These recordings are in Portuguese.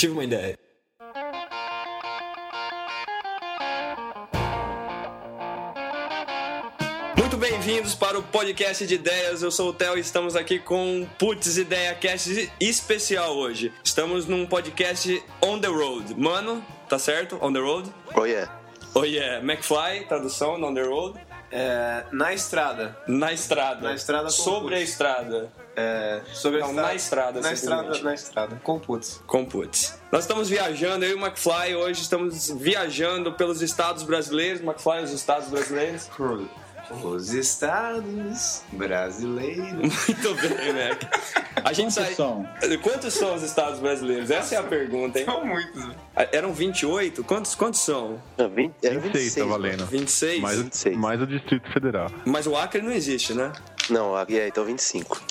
tive uma ideia. Muito bem-vindos para o podcast de ideias. Eu sou o Theo e estamos aqui com um Putz Ideia Cast especial hoje. Estamos num podcast on the road. Mano, tá certo? On the road? Oh yeah. Oh yeah. McFly, tradução, on the road. É, na estrada. Na estrada. Na estrada Sobre a estrada. É, sobre a Não, na estrada, Na estrada, na estrada. Com putz. Com putz. Nós estamos viajando, eu e o McFly hoje estamos viajando pelos estados brasileiros. McFly, os estados brasileiros. Os estados brasileiros. Muito bem, Mac. A gente Quantos sai. são? Quantos são os estados brasileiros? Essa é a pergunta, hein? São muitos. Eram 28? Quantos, quantos são? Não, 20, era 26 26, tá valendo. 26? Mais, 26. mais o Distrito Federal. Mas o Acre não existe, né? Não, é, então 25.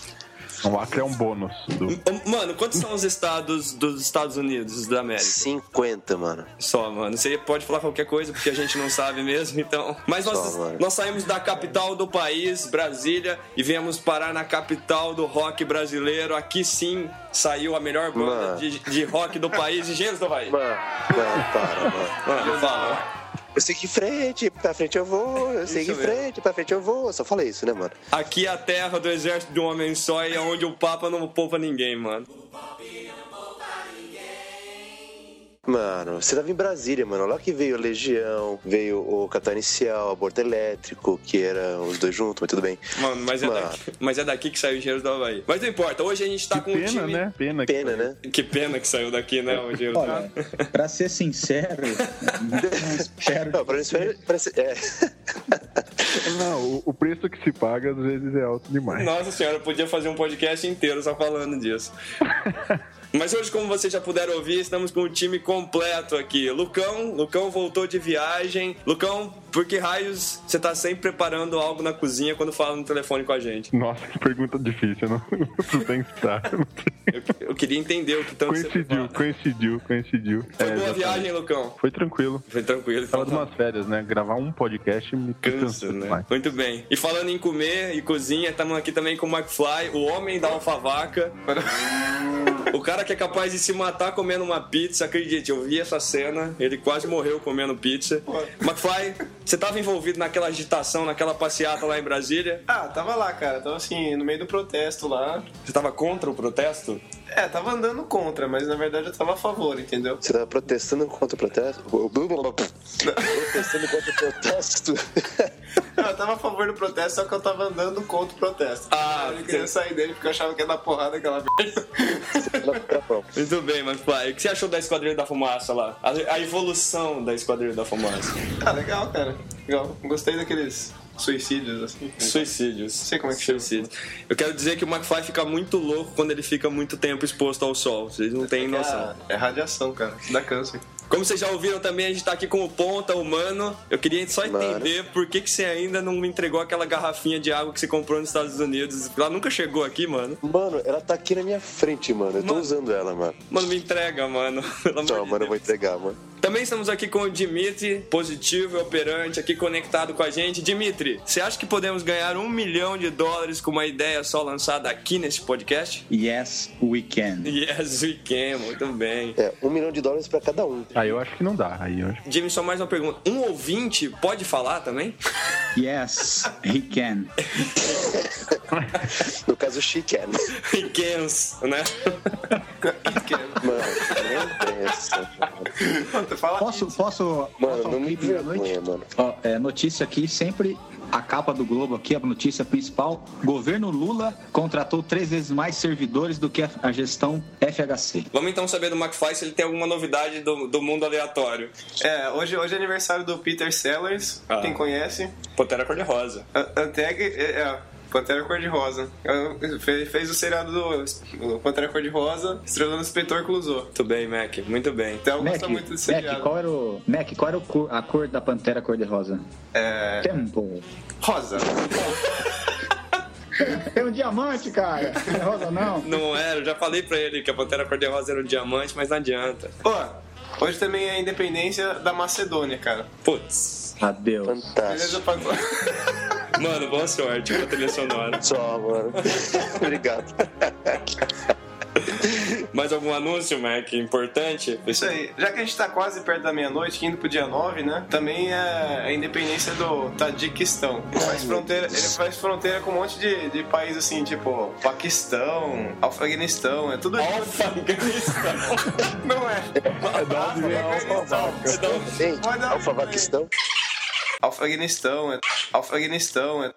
O Acre é um bônus. Do... Mano, quantos são os estados dos Estados Unidos da América? 50, mano. Só, mano. Você pode falar qualquer coisa porque a gente não sabe mesmo, então. Mas nós, Só, nós saímos da capital do país, Brasília, e viemos parar na capital do rock brasileiro. Aqui sim saiu a melhor banda de, de rock do país, Engenheiros do Havaí. Mano, mano, para, mano. Mano, fala. Eu sei que em frente, pra frente eu vou. Eu sei que em Isso mesmo. frente, pra frente eu vou. Eu só falei isso, né, mano? Aqui é a terra do exército de um homem só e é onde o Papa não poupa ninguém, mano. Mano, você tava em Brasília, mano. Lá que veio a Legião, veio o Capital Inicial, Aborto Elétrico, que eram os dois juntos, mas tudo bem. Mano, mas é, Mano. Daqui, mas é daqui que saiu o Engenheiros do Havaí. Mas não importa, hoje a gente tá Que com um pena, time... né? Pena. que Pena, né? Que pena que saiu daqui, né, o do Olha, pra ser sincero, não espero. Não, pra parece. É. Não, o, preço que se paga às vezes é alto demais. Nossa senhora, eu podia fazer um podcast inteiro só falando disso. Mas hoje, como vocês já puderam ouvir, estamos com o time completo aqui. Lucão, Lucão voltou de viagem. Lucão, por que raios você tá sempre preparando algo na cozinha quando fala no telefone com a gente? Nossa, que pergunta difícil, não preciso pensar. Eu, eu queria entender o que tanto você coincidiu, prepara. coincidiu, coincidiu. Foi É, boa exatamente. viagem, Lucão. Foi tranquilo. Foi tranquilo. Tava de Então, umas férias, né? Gravar um podcast me Cansa, cansa né? demais. Muito bem. E falando em comer e cozinha, estamos aqui também com o McFly, o homem da alfavaca. O cara que é capaz de se matar comendo uma pizza, acredite, eu vi essa cena, ele quase morreu comendo pizza. McFly, você tava envolvido naquela agitação, naquela passeata lá em Brasília? Ah, tava lá, cara. Tava assim, no meio do protesto lá. Você tava contra o protesto? É, tava andando contra, mas na verdade eu tava a favor, entendeu? Você tava protestando contra o protesto? protestando contra o protesto? Não, eu tava a favor do protesto, só que eu tava andando contra o protesto. Ah, eu queria sair dele porque eu achava que ia dar porrada aquela merda. Muito bem, McFly. O que você achou da Esquadrilha da Fumaça lá? A, a evolução da Esquadrilha da Fumaça. Ah, legal, cara. Legal. Gostei daqueles suicídios, assim. Suicídios. sei como é que chama. Suicídios. Eu quero dizer que o McFly fica muito louco quando ele fica muito tempo exposto ao sol. Vocês não têm noção. É, é radiação, cara. Dá câncer. Como vocês já ouviram também, a gente tá aqui com o Ponta, o Mano. Eu queria só Mano. entender por que, que você ainda não me entregou aquela garrafinha de água que você comprou nos Estados Unidos. Ela nunca chegou aqui, mano. Mano, ela tá aqui na minha frente, mano. Eu tô Mano. usando ela, mano. Mano, me entrega, mano. Pelo Não, de mano, eu vou Deus. entregar, mano. Também estamos aqui com o Dimitri, positivo e operante, aqui conectado com a gente. Dimitri, você acha que podemos ganhar um milhão de dólares com uma ideia só lançada aqui nesse podcast? Yes, we can. Yes, we can. Muito bem. É, um milhão de dólares pra cada um. Aí eu acho que não dá. Aí eu acho Jimmy, só mais uma pergunta. Um ouvinte pode falar também? Yes, he can. No caso, she can. Pequenos, né? Mano, nem pensa. Mano, Posso, posso, Mano, posso não me clipe da noite? vergonha, mano. Ó, é, notícia aqui, sempre a capa do Globo aqui, a notícia principal. Governo Lula contratou três vezes mais servidores do que a, gestão FHC. Vamos então saber do McFly se ele tem alguma novidade do, do mundo aleatório. É, hoje, hoje é aniversário do Peter Sellers, Ah. quem conhece. Pantera Cor-de-Rosa. A- Anteg, é, é, Pantera Cor-de-Rosa. Fez, o seriado do Pantera Cor-de-Rosa, estrelando o Inspetor Clouseau. Muito bem, Mac. Muito bem. Então Mac, gosta muito desse Mac, seriado. qual era o Mac, qual era o cor- a cor da pantera cor-de-rosa? É, Tempo. rosa. É um diamante, cara. Não é rosa, não. Não era, eu já falei pra ele que a Pantera Cor-de-Rosa era um diamante, mas não adianta. Ó, hoje também é a independência da Macedônia, cara. Putz. Adeus. Fantástico. Mano, boa sorte com a trilha sonora. Só, mano. Obrigado. Mais algum anúncio, Mac, importante? Isso aí. Já que a gente tá quase perto da meia-noite, indo pro dia 9, né? Também é a independência do Tadiquistão. Ele faz fronteira, ele faz fronteira com um monte de, de países assim, tipo Paquistão, Afeganistão, é tudo Afeganistão. Não é? É da onde vem a alfavaca. Ei, Vai dar- Alfavaquistão. Afeganistão, é Afeganistão, é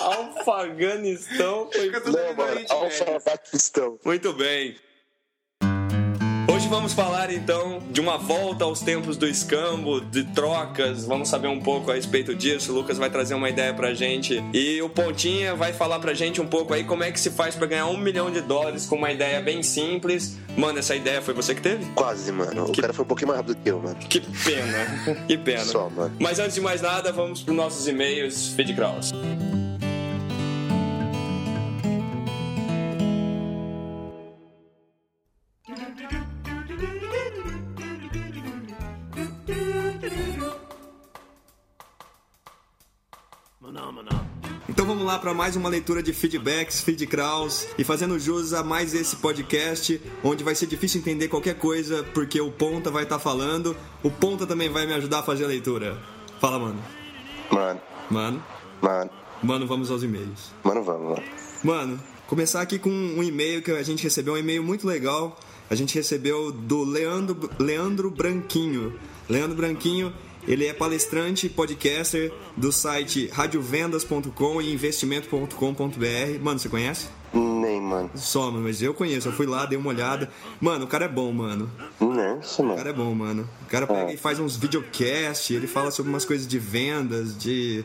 Alfaganistão foi Fica tudo ali Não, no mano. Muito bem. Vamos falar então de uma volta aos tempos do escambo, de trocas. Vamos saber um pouco a respeito disso. O Lucas vai trazer uma ideia pra gente. E o Pontinha vai falar pra gente um pouco aí como é que se faz pra ganhar um milhão de dólares com uma ideia bem simples. Mano, essa ideia foi você que teve? Quase, mano. O Que- cara foi um pouquinho mais rápido que eu, mano. Que pena. Que pena. Só, mano. Mas antes de mais nada, vamos pros nossos e-mails, Feed Kraus. Vamos lá para mais uma leitura de feedbacks, feedcraws e fazendo jus a mais esse podcast, onde vai ser difícil entender qualquer coisa porque o Ponta vai estar falando. O Ponta também vai me ajudar a fazer a leitura. Fala, mano. Mano, Mano, mano, mano, vamos aos e-mails. mano, vamos, mano. Mano, começar aqui com um e-mail que a gente recebeu, um e-mail muito legal. A gente recebeu do Leandro, Leandro Branquinho. Leandro Branquinho, ele é palestrante podcaster do site radiovendas.com e investimento.com.br. Mano, você conhece? Nem, mano. Só, mano, mas eu conheço. Eu fui lá, dei uma olhada. Mano, o cara é bom, mano. Nossa, O mano. cara é bom, mano. O cara pega e faz uns videocasts, ele fala sobre umas coisas de vendas, de,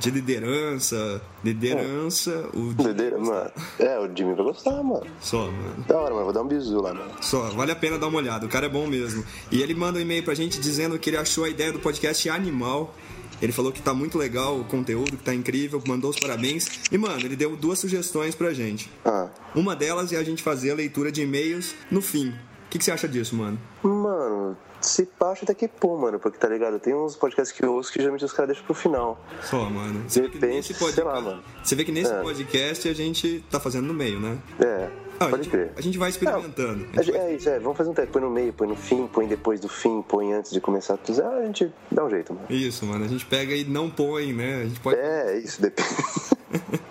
de liderança. Liderança, o Doideira, mano. É, o Jimmy vai gostar, mano. Só, mano. Da hora, mano. Vou dar um bisu lá, mano. Só, vale a pena dar uma olhada, o cara é bom mesmo. E ele manda um e-mail pra gente dizendo que ele achou a ideia do podcast animal. Ele falou que tá muito legal o conteúdo, que tá incrível, mandou os parabéns. E, mano, ele deu duas sugestões pra gente. Ah. Uma delas é a gente fazer a leitura de e-mails no fim. O que, que você acha disso, mano? Mano, se pá, acho até que pô, mano. Porque tá ligado? Tem uns podcasts que eu ouço que geralmente os caras deixam pro final. Só, mano. Você vê que repente, nesse sei podcast, lá, mano. Você vê que nesse É. podcast a gente tá fazendo no meio, né? É, A, pode gente, crer. a gente vai experimentando. A É, gente vai- é isso, é. Vamos fazer um teste. Põe no meio, põe no fim, põe depois do fim, põe antes de começar tudo. Ah, a gente dá um jeito, mano. Isso, mano. A gente pega e não põe, né? A gente pode. É, isso, depende.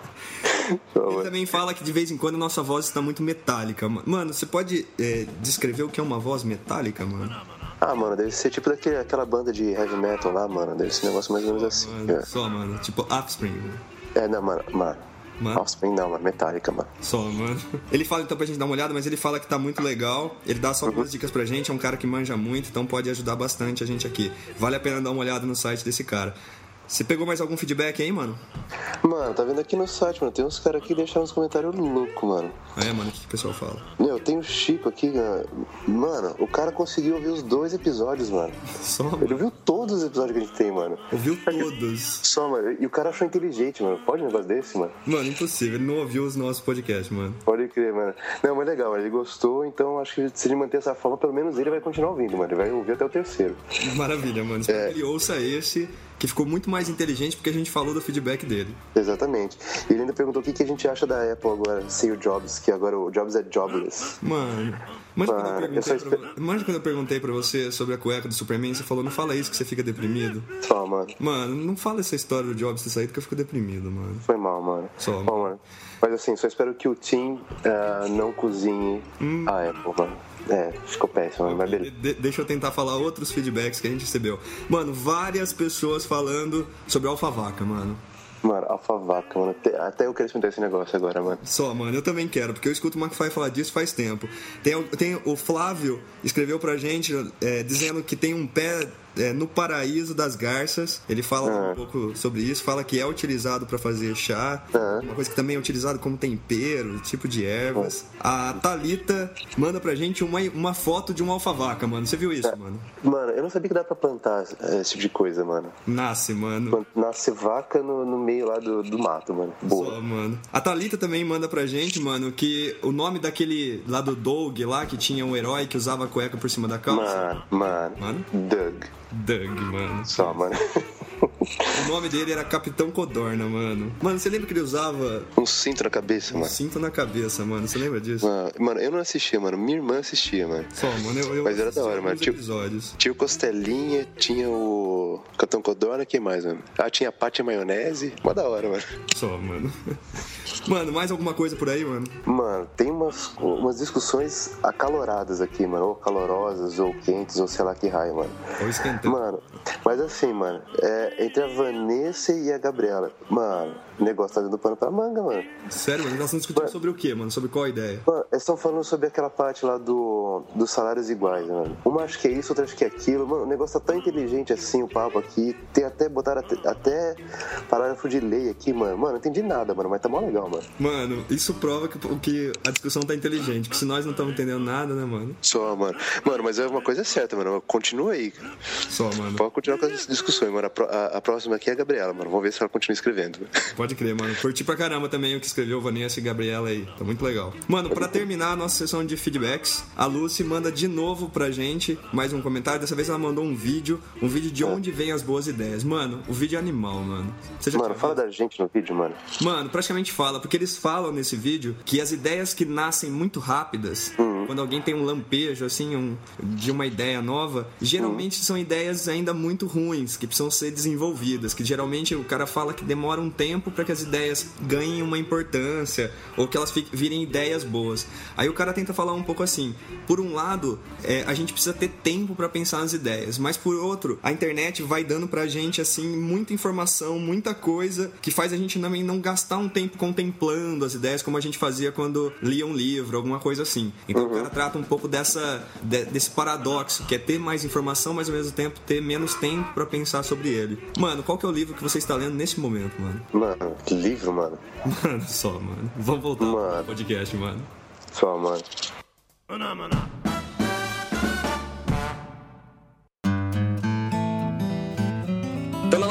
Ele também fala que de vez em quando a nossa voz está muito metálica. ma- Mano, você pode é, descrever o que é uma voz metálica, mano? Ah, mano, deve ser tipo daquele, aquela banda de heavy metal lá, mano. Deve ser um negócio mais ou menos assim. Mano, só, mano. Tipo, Offspring. né? É, é não, mano. Mano. Mano. Offspring não, mano. Metallica, mano. Só, mano. Ele fala então pra gente dar uma olhada, mas ele fala que tá muito legal. Ele dá só algumas dicas pra gente. É um cara que manja muito, então pode ajudar bastante a gente aqui. Vale a pena dar uma olhada no site desse cara. Você pegou mais algum feedback aí, mano? Mano, tá vendo aqui no site, mano. Tem uns caras aqui que deixaram uns comentários loucos, mano. É, mano, o que, que o pessoal fala? Meu, tem o Chico aqui, mano. O cara conseguiu ouvir os dois episódios, mano. Só, Ele mano. ouviu todos os episódios que a gente tem, mano. Ouviu todos. Só, mano. E o cara achou inteligente, mano. Pode um negócio desse, mano? Mano, impossível. Ele não ouviu os nossos podcasts, mano. Pode crer, mano. Não, mas legal, ele gostou, então acho que se ele manter essa forma, pelo menos ele vai continuar ouvindo, mano. Ele vai ouvir até o terceiro. Maravilha, mano. Espero É. que ele ouça esse, que ficou muito mais inteligente porque a gente falou do feedback dele. Exatamente. E ele ainda perguntou o que, que a gente acha da Apple agora, sem o Jobs, que agora o Jobs é jobless. Mano, manja quando, eu Mano, perguntei pra, quando eu perguntei pra você sobre a cueca do Superman, você falou, não fala isso que você fica deprimido. Só, mano. Mano, não fala essa história do Jobs ter saído que eu fico deprimido, mano. Foi mal, mano. Só. Bom, mano. Mas assim, só espero que o Tim ah, não cozinhe Hum. a Apple, mano. É, ficou péssimo, mano. Mas beleza. De- deixa eu tentar falar outros feedbacks que a gente recebeu. Mano, várias pessoas falando sobre Alfavaca, mano. Mano, alfavaca, mano. Até, até eu quero experimentar esse negócio agora, mano. Só, mano, eu também quero, porque eu escuto o McFly falar disso faz tempo. Tem, tem o Flávio escreveu pra gente é, dizendo que tem um pé é, no paraíso das garças. Ele fala um pouco sobre isso, fala que é utilizado pra fazer chá, uma coisa que também é utilizado como tempero, tipo de ervas. A Talita manda pra gente uma, uma foto de uma alfavaca, mano. Você viu isso, mano? Mano, eu não sabia que dá pra plantar esse tipo de coisa, mano. Nasce, mano. Nasce vaca no, no meio lá do, do mato, mano. Boa. Só, mano. A Thalita também manda pra gente, mano, que o nome daquele lá do Doug lá, que tinha um herói que usava a cueca por cima da calça. Mano, mano. Mano? Doug. Doug, mano. Só, mano. O nome dele era Capitão Codorna, mano. Mano, você lembra que ele usava Um cinto na cabeça, um mano. cinto na cabeça, mano? Você lembra disso? Mano, mano, eu não assistia, mano. Minha irmã assistia, mano. Só, mano, eu, eu Mas era da hora, mano. episódios. Tinha o Costelinha, tinha o Capitão Codorna, quem mais, mano? Ah, tinha a Pátia Maionese. Mó da hora, mano. Só, mano. Mano, mais alguma coisa por aí, mano? Mano, tem umas, umas discussões acaloradas aqui, mano. Ou calorosas, ou quentes, ou sei lá que raio, mano. Ou esquentando. Mano, mas assim, mano, é, entre a Vanessa e a Gabriela, mano, o negócio tá dando pano pra manga, mano. Sério, mano, nós estamos discutindo sobre o quê, mano? Sobre qual ideia? Mano, eles estão falando sobre aquela parte lá do, dos salários iguais, mano. Uma acha que é isso, outra acha que é aquilo. Mano, o negócio tá tão inteligente assim, o papo aqui. Tem até, botaram até, até parágrafo de lei aqui, mano. Mano, não entendi nada, mano, mas tá mó legal, mano. Mano, isso prova que, que a discussão tá inteligente. Que se nós não estamos entendendo nada, né, mano? Só, mano. Mano, mas é uma coisa certa, mano. Continua aí, cara. Só, mano. Pode continuar com as discussões, mano. A, a- a próxima aqui é a Gabriela, mano. Vamos ver se ela continua escrevendo. Pode crer, mano. Curti pra caramba também o que escreveu Vanessa e Gabriela aí. Tá muito legal. Mano, pra terminar a nossa sessão de feedbacks, a Lucy manda de novo pra gente mais um comentário. Dessa vez ela mandou um vídeo, um vídeo de onde vem as boas ideias. Mano, o vídeo é animal, mano. Mano, fala da gente no vídeo, mano. Mano, praticamente fala, porque eles falam nesse vídeo que as ideias que nascem muito rápidas, quando alguém tem um lampejo, assim, um, de uma ideia nova, geralmente são ideias ainda muito ruins, que precisam ser desenvolvidas, que geralmente o cara fala que demora um tempo para que as ideias ganhem uma importância, ou que elas virem ideias boas. Aí o cara tenta falar um pouco assim, por um lado, é, a gente precisa ter tempo para pensar nas ideias, mas por outro, a internet vai dando pra gente, assim, muita informação, muita coisa, que faz a gente também não gastar um tempo contemplando as ideias como a gente fazia quando lia um livro, alguma coisa assim. Então o cara trata um pouco dessa, de- desse paradoxo, que é ter mais informação, mas ao mesmo tempo ter menos tempo pra pensar sobre ele. Mano, qual que é o livro que você está lendo nesse momento, mano? Mano, que livro, mano. Mano, só, mano. Vamos voltar Mano. pro podcast, mano. Só, mano. Então,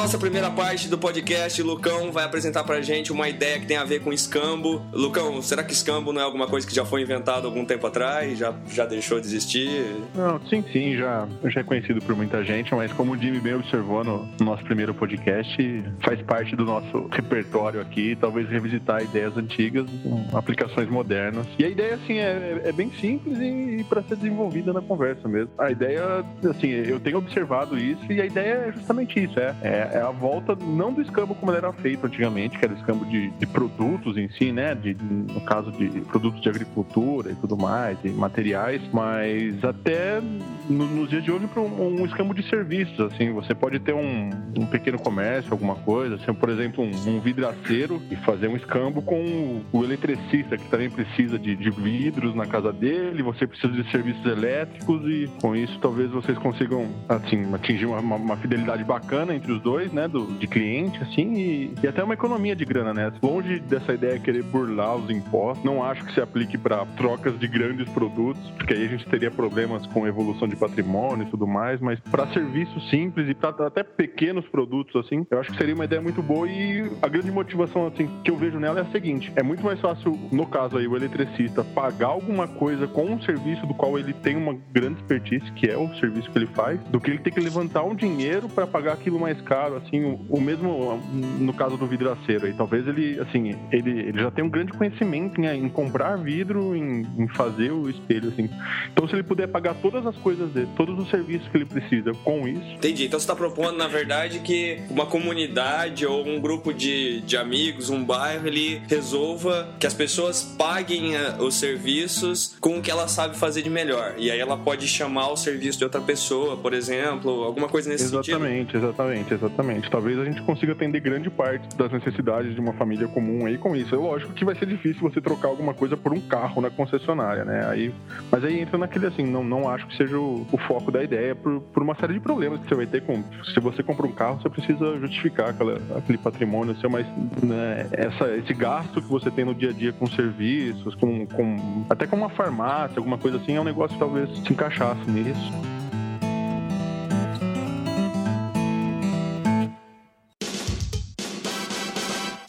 nossa primeira parte do podcast, Lucão vai apresentar pra gente uma ideia que tem a ver com escambo. Lucão, será que escambo não é alguma coisa que já foi inventado algum tempo atrás? Já, já deixou de existir? Não, sim, sim, já, já é conhecido por muita gente, mas como o Jimmy bem observou no nosso primeiro podcast, faz parte do nosso repertório aqui, talvez revisitar ideias antigas aplicações modernas. E a ideia, assim, é, é bem simples e, para ser desenvolvida na conversa mesmo. A ideia, assim, eu tenho observado isso e a ideia é justamente isso, é, é, é a volta não do escambo como era feito antigamente, que era o escambo de, de produtos em si, né, de, no caso de produtos de agricultura e tudo mais, e materiais, mas até no- nos dias de hoje para um, um escambo de serviços, assim, você pode ter um, um pequeno comércio, alguma coisa, assim, por exemplo, um, um vidraceiro e fazer um escambo com o, o eletricista que também precisa de, de vidros na casa dele, você precisa de serviços elétricos e com isso talvez vocês consigam, assim, atingir uma, uma- uma fidelidade bacana entre os dois, né, do, de cliente, assim, e, e até uma economia de grana, né? Longe dessa ideia de querer burlar os impostos, não acho que se aplique para trocas de grandes produtos, porque aí a gente teria problemas com evolução de patrimônio e tudo mais, mas para serviços simples e para até pequenos produtos, assim, eu acho que seria uma ideia muito boa e a grande motivação, assim, que eu vejo nela é a seguinte: é muito mais fácil, no caso aí, o eletricista pagar alguma coisa com um serviço do qual ele tem uma grande expertise, que é o serviço que ele faz, do que ele ter que levantar um dinheiro para pagar aquilo mais caro, assim, o, o mesmo no caso do vidraceiro aí, talvez ele, assim, ele, ele já tem um grande conhecimento em, em comprar vidro, em, em fazer o espelho, assim. Então, se ele puder pagar todas as coisas dele, todos os serviços que ele precisa com isso, Entendi. Então você tá propondo, na verdade, que uma comunidade ou um grupo de, de amigos, um bairro, ele resolva que as pessoas paguem eh, os serviços com o que ela sabe fazer de melhor. E aí ela pode chamar o serviço de outra pessoa, por exemplo, alguma coisa nesse sentido. Exatamente, exatamente, exatamente. Talvez a gente consiga atender grande parte das necessidades de uma família comum aí com isso. É lógico que vai ser difícil você trocar alguma coisa por um carro na concessionária, né? Aí, mas aí entra naquele assim, não, não acho que seja o, o foco da ideia por, por uma série de problemas que você vai ter com. Se você compra um carro, você precisa justificar aquela, aquele patrimônio seu, mas né, essa, esse gasto que você tem no dia a dia com serviços, com, com até com uma farmácia, alguma coisa assim, é um negócio que talvez se encaixasse nisso.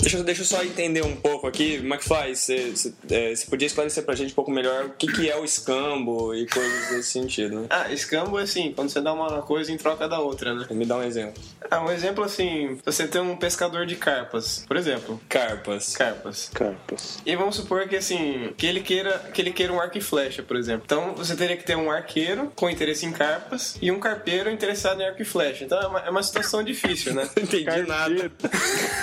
Deixa, deixa eu só entender um pouco aqui. McFly, você, você, é, você podia esclarecer pra gente um pouco melhor o que, que é o escambo e coisas desse sentido, né? Ah, escambo é assim, quando você dá uma coisa em troca da outra, né? Me dá um exemplo. Ah, um exemplo assim, você tem um pescador de carpas, por exemplo. Carpas. Carpas. Carpas. E vamos supor que assim, que ele queira, que ele queira um arco e flecha, por exemplo. Então você teria que ter um arqueiro com interesse em carpas e um carpeiro interessado em arco e flecha. Então é uma, é uma situação difícil, né? Não entendi nada.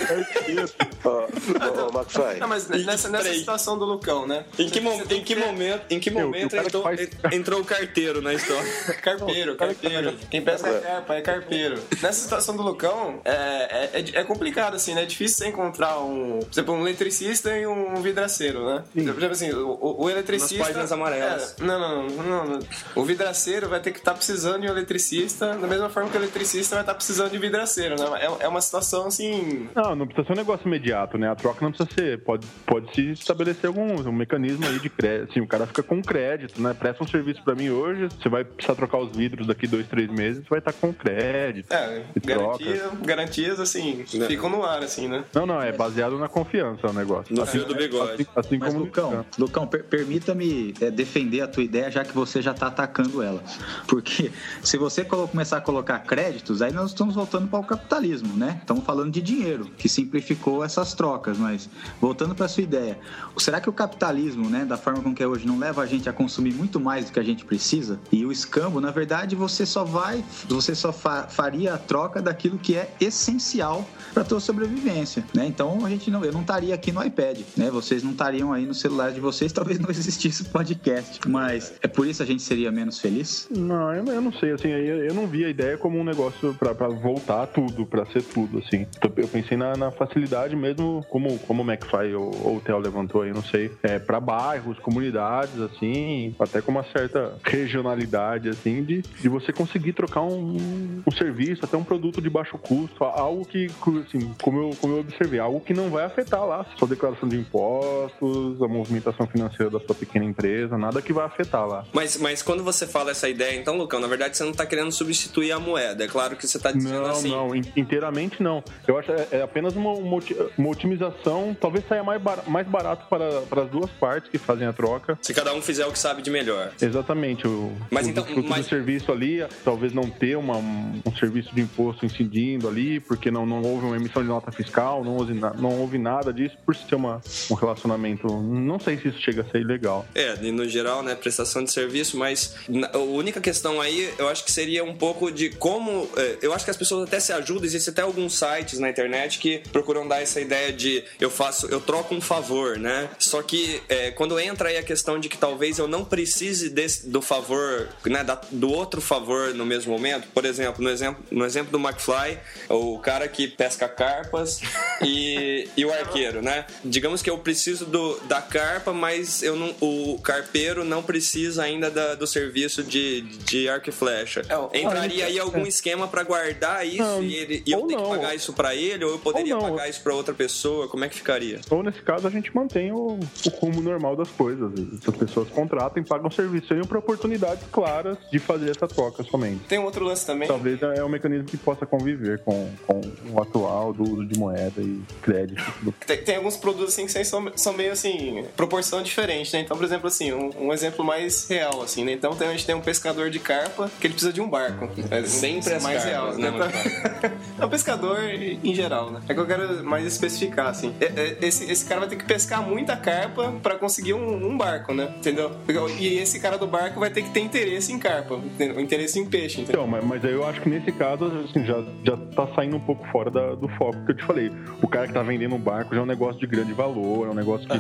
Ó, ó, ó, McFly. Não, mas nessa, nessa situação do Lucão, né? Em que, em que momento, em que Meu, momento que entrou, faz- en- entrou o carteiro na história? Carpeiro, carpeiro. Quem pesca carpa é carpeiro. Nessa situação do Lucão, é, é, é complicado, assim, né? É difícil você encontrar um, por exemplo, um eletricista e um vidraceiro, né? Por exemplo, assim, o, o- o eletricista. Nas páginas amarelas. É, não, não, não, não, não. O vidraceiro vai ter que estar precisando de um eletricista, da mesma forma que o eletricista vai estar precisando de vidraceiro, né? É, é uma situação assim. Não, não precisa ser um negócio imediato, né? A troca não precisa ser. Pode, pode se estabelecer algum um mecanismo aí de crédito. Assim, o cara fica com crédito, né? Presta um serviço pra mim hoje, você vai precisar trocar os vidros daqui dois, três meses, você vai estar com crédito. É, troca. garantia, garantias, assim, Né? ficam no ar, assim, né? Não, não, é baseado na confiança o negócio. No Assim- fio do bigode. Assim, assim Mas, como Lucão, Lucão per- permita-me é, defender a tua ideia, já que você já está atacando ela. Porque se você começar a colocar créditos, aí nós estamos voltando para o capitalismo, né? Estamos falando de dinheiro, que simplificou essas trocas. Mas, voltando para sua ideia, será que o capitalismo, né, da forma como que é hoje, não leva a gente a consumir muito mais do que a gente precisa? E o escambo, na verdade, você só vai, você só fa- faria a troca daquilo que é essencial para tua sobrevivência, né? Então a gente não, eu não estaria aqui no iPad, né? Vocês não estariam aí no celular de vocês, talvez não existisse podcast, mas é por isso a gente seria menos feliz. Não, eu, eu não sei, assim, eu, eu não vi a ideia como um negócio pra voltar tudo, pra ser tudo, assim. Então, Eu pensei na, na facilidade mesmo, como, como o McFly ou, ou o Theo levantou aí, não sei, é, pra bairros, comunidades, assim, até com uma certa regionalidade, assim, de, de você conseguir trocar um, um serviço, até um produto de baixo custo, algo que, assim, como eu, como eu observei, algo que não vai afetar lá a sua declaração de impostos, a movimentação financeira da sua pequena empresa, nada que vai afetar lá. Mas, mas quando você fala essa ideia, então, Lucão, na verdade você não tá querendo substituir a moeda. É claro que você tá dizendo Não, assim. não, in- inteiramente não. Eu acho que é, é apenas uma, uma uma otimização, talvez saia mais, bar- mais barato para, para as duas partes que fazem a troca. Se cada um fizer o que sabe de melhor. Exatamente. O, Mas o então- mas- do serviço ali, talvez não ter uma, um serviço de imposto incidindo ali, porque não, não houve uma emissão de nota fiscal, não houve, não houve nada disso, por ser uma, um relacionamento. Não sei se isso chega a ser ilegal. É, no geral, né, prestação de serviço, mas a única questão aí, eu acho que seria um pouco de como. é, Eu acho que as pessoas até se ajudam, existem até alguns sites na internet que procuram dar essa ideia de eu faço, eu troco um favor, né? Só que é, quando entra aí a questão de que talvez eu não precise desse- do favor, né, da- do outro favor no mesmo momento, por exemplo, no exemplo, no exemplo do McFly, o cara que pesca carpas e, e o arqueiro, né? Digamos que eu preciso do, da carpa, mas eu não, o carpeiro não precisa ainda da- do serviço de, de arco e flecha. É, Entraria aí algum esquema pra guardar isso Não, e, ele, e eu tenho que pagar isso pra ele, ou eu poderia Ou pagar isso pra outra pessoa? Como é que ficaria? Ou nesse caso a gente mantém o, o rumo normal das coisas. As pessoas contratam e pagam serviço, seriam para oportunidades claras de fazer essa troca somente. Tem um outro lance também. Talvez é um mecanismo que possa conviver com, com o atual do uso de moeda e crédito. Tem, tem alguns produtos assim que são, são meio assim, proporção diferente, né? Então, por exemplo, assim, um, um exemplo mais real, assim, né? Então tem- a gente tem um pescador de carpa que ele precisa de um barco. É Sempre as mais carpas, real, né, né? É um pescador em geral, né? É que eu quero mais especificar, assim. É- é- Esse, esse cara vai ter que pescar muita carpa pra conseguir um, um barco, né? Entendeu? E esse cara do barco vai ter que ter interesse em carpa, entendeu? interesse em peixe, entendeu? Então, mas, mas aí eu acho que nesse caso, assim, já, já tá saindo um pouco fora da- do foco que eu te falei. O cara que tá vendendo um barco já é um negócio de grande valor, é um negócio que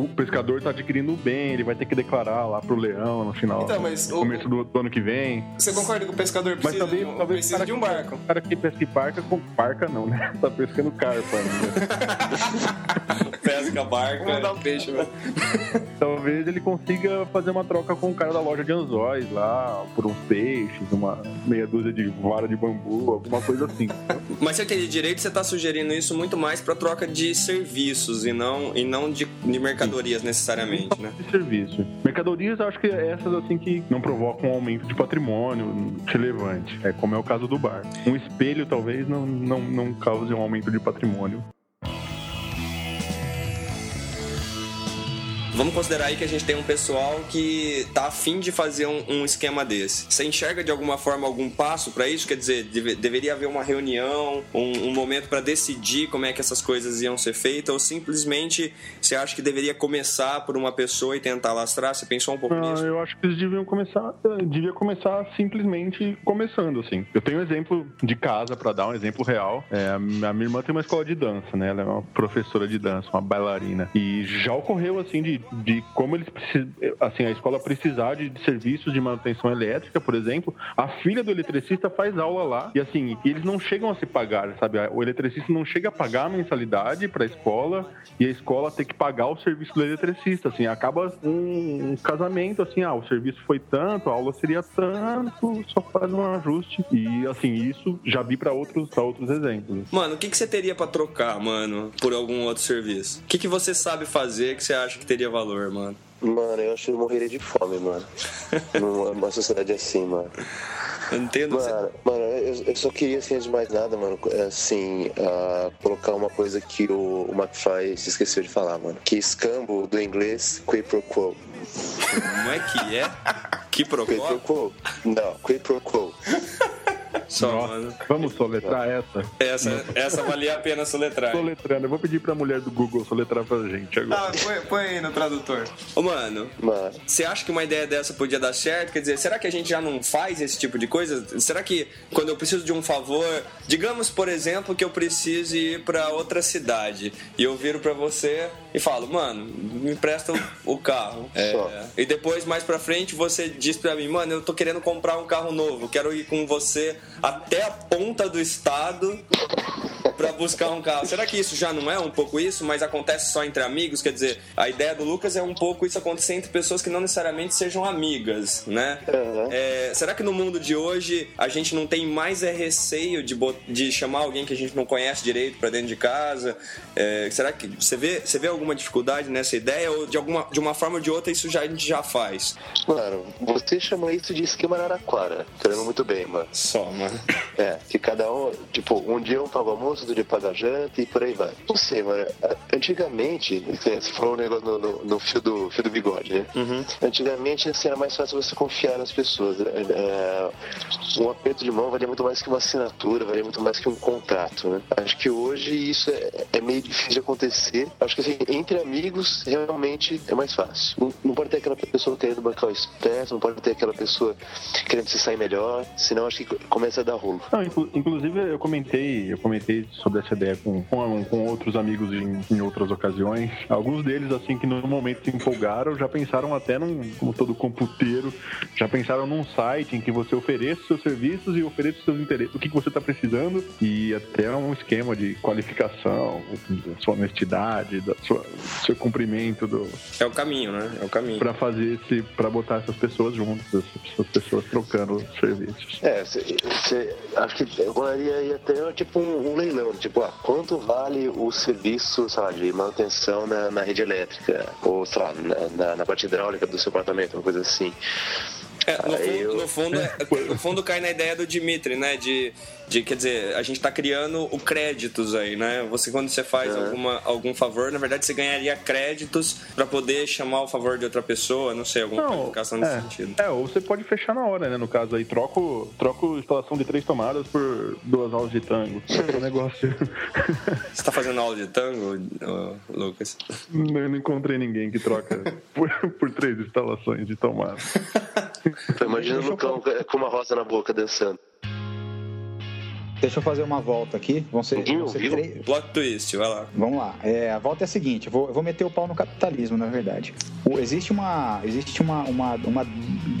o pescador tá adquirindo bem, ele vai ter que declarar lá pro leão no final, Então, mas no o- começo do, do ano que vem. Você concorda que o pescador Mas precisa, talvez, de, um, talvez precisa de um barco? O cara que pesca e parca, com parca não, né? Tá pescando carpa ainda. Pesca barca. Vamos mandar um peixe, velho. talvez ele consiga fazer uma troca com o cara da loja de anzóis lá, por uns peixes, uma meia dúzia de vara de bambu, alguma coisa assim. Mas se eu entendi direito, você está sugerindo isso muito mais para troca de serviços e não, e não de, de mercadorias necessariamente, né? de serviço. Mercadorias, eu acho que é essas assim que não provocam um aumento de patrimônio relevante. É como é o caso do bar. Um espelho talvez não, não, não cause um aumento de patrimônio. Vamos considerar aí que a gente tem um pessoal que tá afim de fazer um, um esquema desse. Você enxerga de alguma forma algum passo para isso? Quer dizer, deve, deveria haver uma reunião, um, um momento para decidir como é que essas coisas iam ser feitas, ou simplesmente você acha que deveria começar por uma pessoa e tentar lastrar? Você pensou um pouco Ah, nisso? eu acho que eles deviam começar, eh, devia começar simplesmente começando, assim. Eu tenho um exemplo de casa para dar um exemplo real. É, a minha irmã tem uma escola de dança, né? Ela é uma professora de dança, uma bailarina. E já ocorreu, assim, de, de como eles precisam, assim, a escola precisar de, de serviços de manutenção elétrica, por exemplo. A filha do eletricista faz aula lá e, assim, eles não chegam a se pagar, sabe? O eletricista não chega a pagar a mensalidade para a escola e a escola tem que pagar o serviço do eletricista, assim. Acaba um, um casamento, assim, ah, o serviço foi tanto, a aula seria tanto, só faz um ajuste. E, assim, isso já vi para outros, pra outros exemplos. Mano, o que, que você teria pra trocar, mano, por algum outro serviço? O que, que você sabe fazer que você acha que teria valor, mano? Mano, eu acho que eu morreria de fome, mano. Numa sociedade assim, mano. Eu entendo. você- Mano, mano eu, eu só queria, assim, antes de mais nada, mano, assim, ah, colocar uma coisa que o, o McFly se esqueceu de falar, mano. Que escambo do inglês, quid pro quo. Como é que é? Que Quid pro quo? Não, quid pro quo. Só. Vamos soletrar essa? Essa, essa valia a pena soletrar. Soletrando, eu vou pedir pra mulher do Google soletrar pra gente agora. Ah, põe, põe aí no tradutor. Ô, mano, Mano, Você acha que uma ideia dessa podia dar certo? Quer dizer, será que a gente já não faz esse tipo de coisa? Será que quando eu preciso de um favor, digamos, por exemplo, que eu precise ir pra outra cidade e eu viro pra você e falo, mano, me empresta o- carro. É, Só. e depois, mais pra frente, você diz pra mim, mano, eu tô querendo comprar um carro novo, quero ir com você até a ponta do estado pra buscar um carro. Será que isso já não é um pouco isso, mas acontece só entre amigos? Quer dizer, a ideia do Lucas é um pouco isso acontecer entre pessoas que não necessariamente sejam amigas, né? Uhum. É, será que no mundo de hoje a gente não tem mais é receio de, de chamar alguém que a gente não conhece direito pra dentro de casa? É, será que você vê, você vê alguma dificuldade nessa ideia ou de alguma de uma forma ou de outra isso já a gente já faz? mano, você chama isso de esquema Araraquara. Lembro muito bem, mano. Só, mano. É, que cada um, tipo, um dia um paga o almoço, outro dia paga a janta e por aí vai. Não sei, mano. Antigamente, você falou um negócio no, no, no fio, do, fio do bigode, né? Antigamente, assim, era mais fácil você confiar nas pessoas. né? É, um aperto de mão valia muito mais que uma assinatura, valia muito mais que um contrato, né? Acho que hoje isso é, é meio difícil de acontecer. Acho que, assim, entre amigos, realmente é mais fácil. Não, não pode ter aquela pessoa querendo bancar o esperto, não pode ter aquela pessoa querendo se sair melhor, senão acho que começa a dar rolo. Não, inclu- inclusive eu comentei, eu comentei sobre essa ideia com, com, com outros amigos em, em outras ocasiões. Alguns deles, assim, que no momento se empolgaram, já pensaram até num, como todo computeiro, já pensaram num site em que você ofereça os seus serviços e ofereça os seus interesses, o que, que você está precisando e até um esquema de qualificação, da sua honestidade, da sua, do seu cumprimento do, É o caminho, né? É o caminho. para fazer esse, para botar essas pessoas juntas, essas pessoas trocando serviços. É, cê, cê- acho que rolaria aí até tipo um, um leilão, tipo, ah, quanto vale o serviço, sei lá, de manutenção na, na rede elétrica, ou sei lá, na, na, na parte hidráulica do seu apartamento, uma coisa assim. É, no, fundo, eu- no, fundo, no fundo cai na ideia do Dimitri, né? De, de, quer dizer, a gente tá criando o créditos aí, né? Você, quando você faz É. alguma, algum favor, na verdade você ganharia créditos pra poder chamar o favor de outra pessoa, não sei, alguma qualificação nesse é, sentido. É, ou você pode fechar na hora, né? No caso aí, troco, troco instalação de três tomadas por duas aulas de tango. É um negócio. Você tá fazendo aula de tango, Lucas? Eu não encontrei ninguém que troca por, por três instalações de tomada. Tô imaginando o cão com uma rosa na boca dançando. Deixa eu fazer uma volta aqui. Vão ser, Ninguém vão ser ouviu? três- Plot twist, vai lá. Vamos lá. É, a volta é a seguinte: eu vou, eu vou meter o pau no capitalismo, na verdade. O- existe uma, existe uma, uma, uma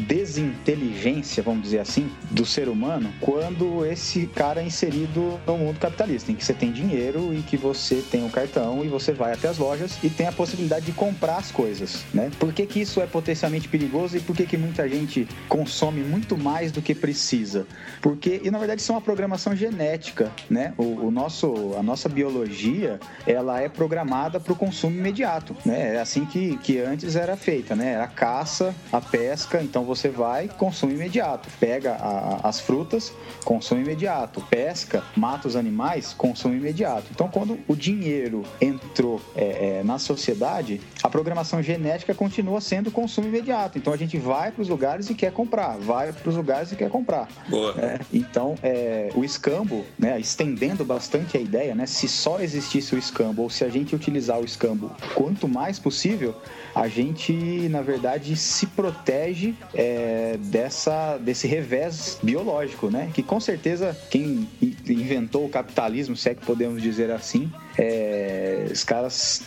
desinteligência, vamos dizer assim, do ser humano quando esse cara é inserido no mundo capitalista, em que você tem dinheiro e que você tem um cartão e você vai até as lojas e tem a possibilidade de comprar as coisas, né? Por que, que isso é potencialmente perigoso e por que, que muita gente consome muito mais do que precisa? Porque, e na verdade, isso é uma programação genética genética, né? O, o nosso, a nossa biologia, ela é programada para o consumo imediato, né? É assim que, que antes era feita, né? Era a caça, a pesca, então você vai, consumo imediato. Pega a, as frutas, consumo imediato. Pesca, mata os animais, consumo imediato. Então, quando o dinheiro entrou é, é, na sociedade, a programação genética continua sendo consumo imediato. Então, a gente vai para os lugares e quer comprar, vai para os lugares e quer comprar. Boa. É, então, é, o escambo, né, estendendo bastante a ideia, né, se só existisse o escambo ou se a gente utilizar o escambo quanto mais possível, a gente, na verdade, se protege é, dessa, desse revés biológico, né? Que com certeza quem inventou o capitalismo, se é que podemos dizer assim, é, os caras.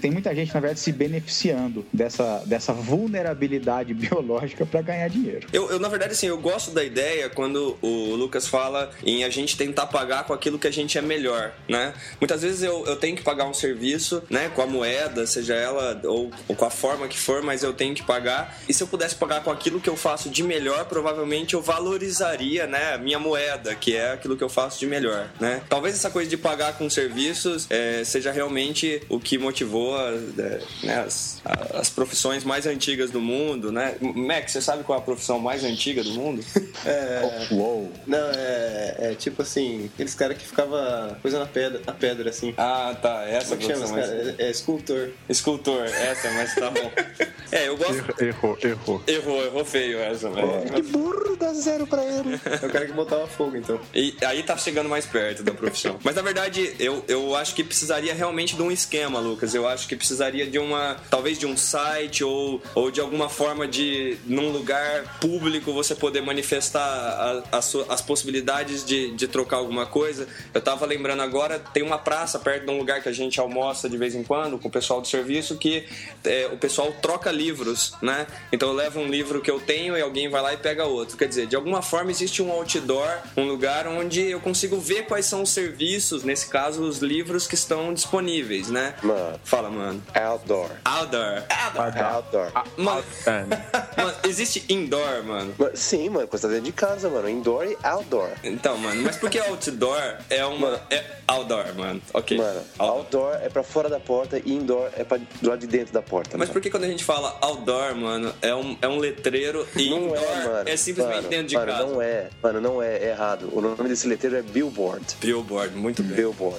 Tem muita gente, na verdade, se beneficiando dessa, dessa vulnerabilidade biológica para ganhar dinheiro. Eu, eu, na verdade, assim, eu gosto da ideia quando o Lucas fala em a gente tentar pagar com aquilo que a gente é melhor, né? Muitas vezes eu, eu tenho que pagar um serviço, né, com a moeda, seja ela ou, ou com a forma que for, mas eu tenho que pagar. E se eu pudesse pagar com aquilo que eu faço de melhor, provavelmente eu valorizaria, né, a minha moeda, que é aquilo que eu faço de melhor, né? Talvez essa coisa de pagar com serviço é, seja realmente o que motivou a, é, né, as, as, profissões mais antigas do mundo, né? Max, você sabe qual é a profissão mais antiga do mundo? É... Uou. Não, é, é tipo assim, aqueles caras que ficava coisa na pedra, na pedra, assim. Ah, tá. Essa Como é que chama mais... É, é, escultor. Escultor, essa, mas tá bom. É, eu gosto... Errou, errou. Errou, errou feio essa, velho. Que burro, dá zero pra ele. É o cara que botava fogo, então. E aí tá chegando mais perto da profissão. Mas na verdade, eu, eu acho que precisaria realmente de um esquema, Lucas. Eu acho que precisaria de uma, talvez de um site ou, ou de alguma forma de, num lugar público, você poder manifestar a, a as possibilidades de, de trocar alguma coisa. Eu tava lembrando agora, tem uma praça perto de um lugar que a gente almoça de vez em quando com o pessoal do serviço que é, o pessoal troca livros, né? Então eu levo um livro que eu tenho e alguém vai lá e pega outro. Quer dizer, de alguma forma existe um outdoor, um lugar onde eu consigo ver quais são os serviços, nesse caso os livros que estão disponíveis, né? Mano. Fala, mano. Outdoor. Outdoor. Outdoor. Outdoor. Ah, mano, mano, existe indoor, mano. Sim, mano, quando você tá dentro de casa, mano. Indoor e outdoor. Então, mano, mas por que outdoor é uma. Mano. É outdoor, mano. Ok. Mano, outdoor. outdoor é pra fora da porta e indoor é pra do lado de dentro da porta. Mas mano. por que quando a gente fala outdoor, mano, é um, é um letreiro e não indoor é, mano. é simplesmente mano, dentro de mano, casa? Não é, mano, não é, é errado. O nome desse letreiro é Billboard. Billboard, muito bem. Billboard.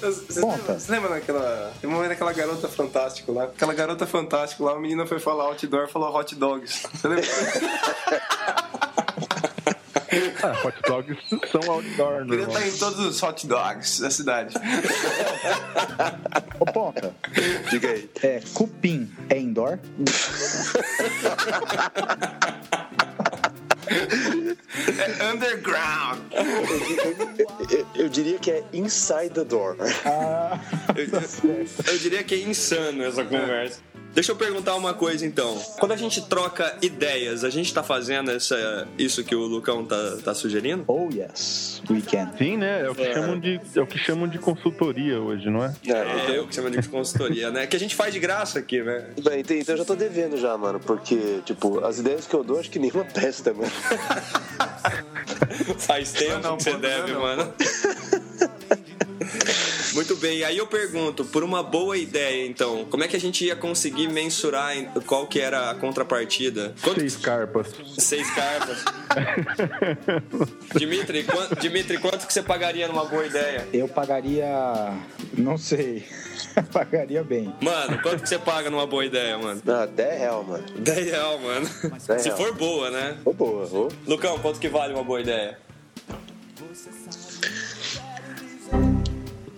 Você lembra, daquela. Tem um momento daquela garota fantástica lá. Aquela garota fantástica lá, a menina foi falar outdoor falou hot dogs. Você lembra? Ah, hot dogs são outdoor, né? Queria estar em todos os hot dogs da cidade. Ô, Ponta. Diga aí. É, cupim é indoor? é underground. Eu, eu, eu, diria que é inside the door. Ah, eu, eu diria que é insano essa conversa. Deixa eu perguntar uma coisa então. Quando a gente troca ideias, a gente tá fazendo essa, isso que o Lucão tá, tá sugerindo? Oh, yes. We can. Sim, né? É o, que é. Chamam de, é o que chamam de consultoria hoje, não é? É, é o que chamam de consultoria, né? Que a gente faz de graça aqui, né? Bem, então eu já tô devendo já, mano. Porque, tipo, as ideias que eu dou, acho que nenhuma presta, mano. faz tempo não, que você deve, não. mano. Muito bem, aí eu pergunto, por uma boa ideia, então, como é que a gente ia conseguir mensurar qual que era a contrapartida? Quanto... Seis carpas. Seis carpas. Dimitri, quant... Dimitri, quanto que você pagaria numa boa ideia? Eu pagaria. não sei. pagaria bem. Mano, quanto que você paga numa boa ideia, mano? Ah, 10 real, mano. 10 real, mano. 10 Se real. for boa, né? Ou boa, ou. Lucão, quanto que vale uma boa ideia?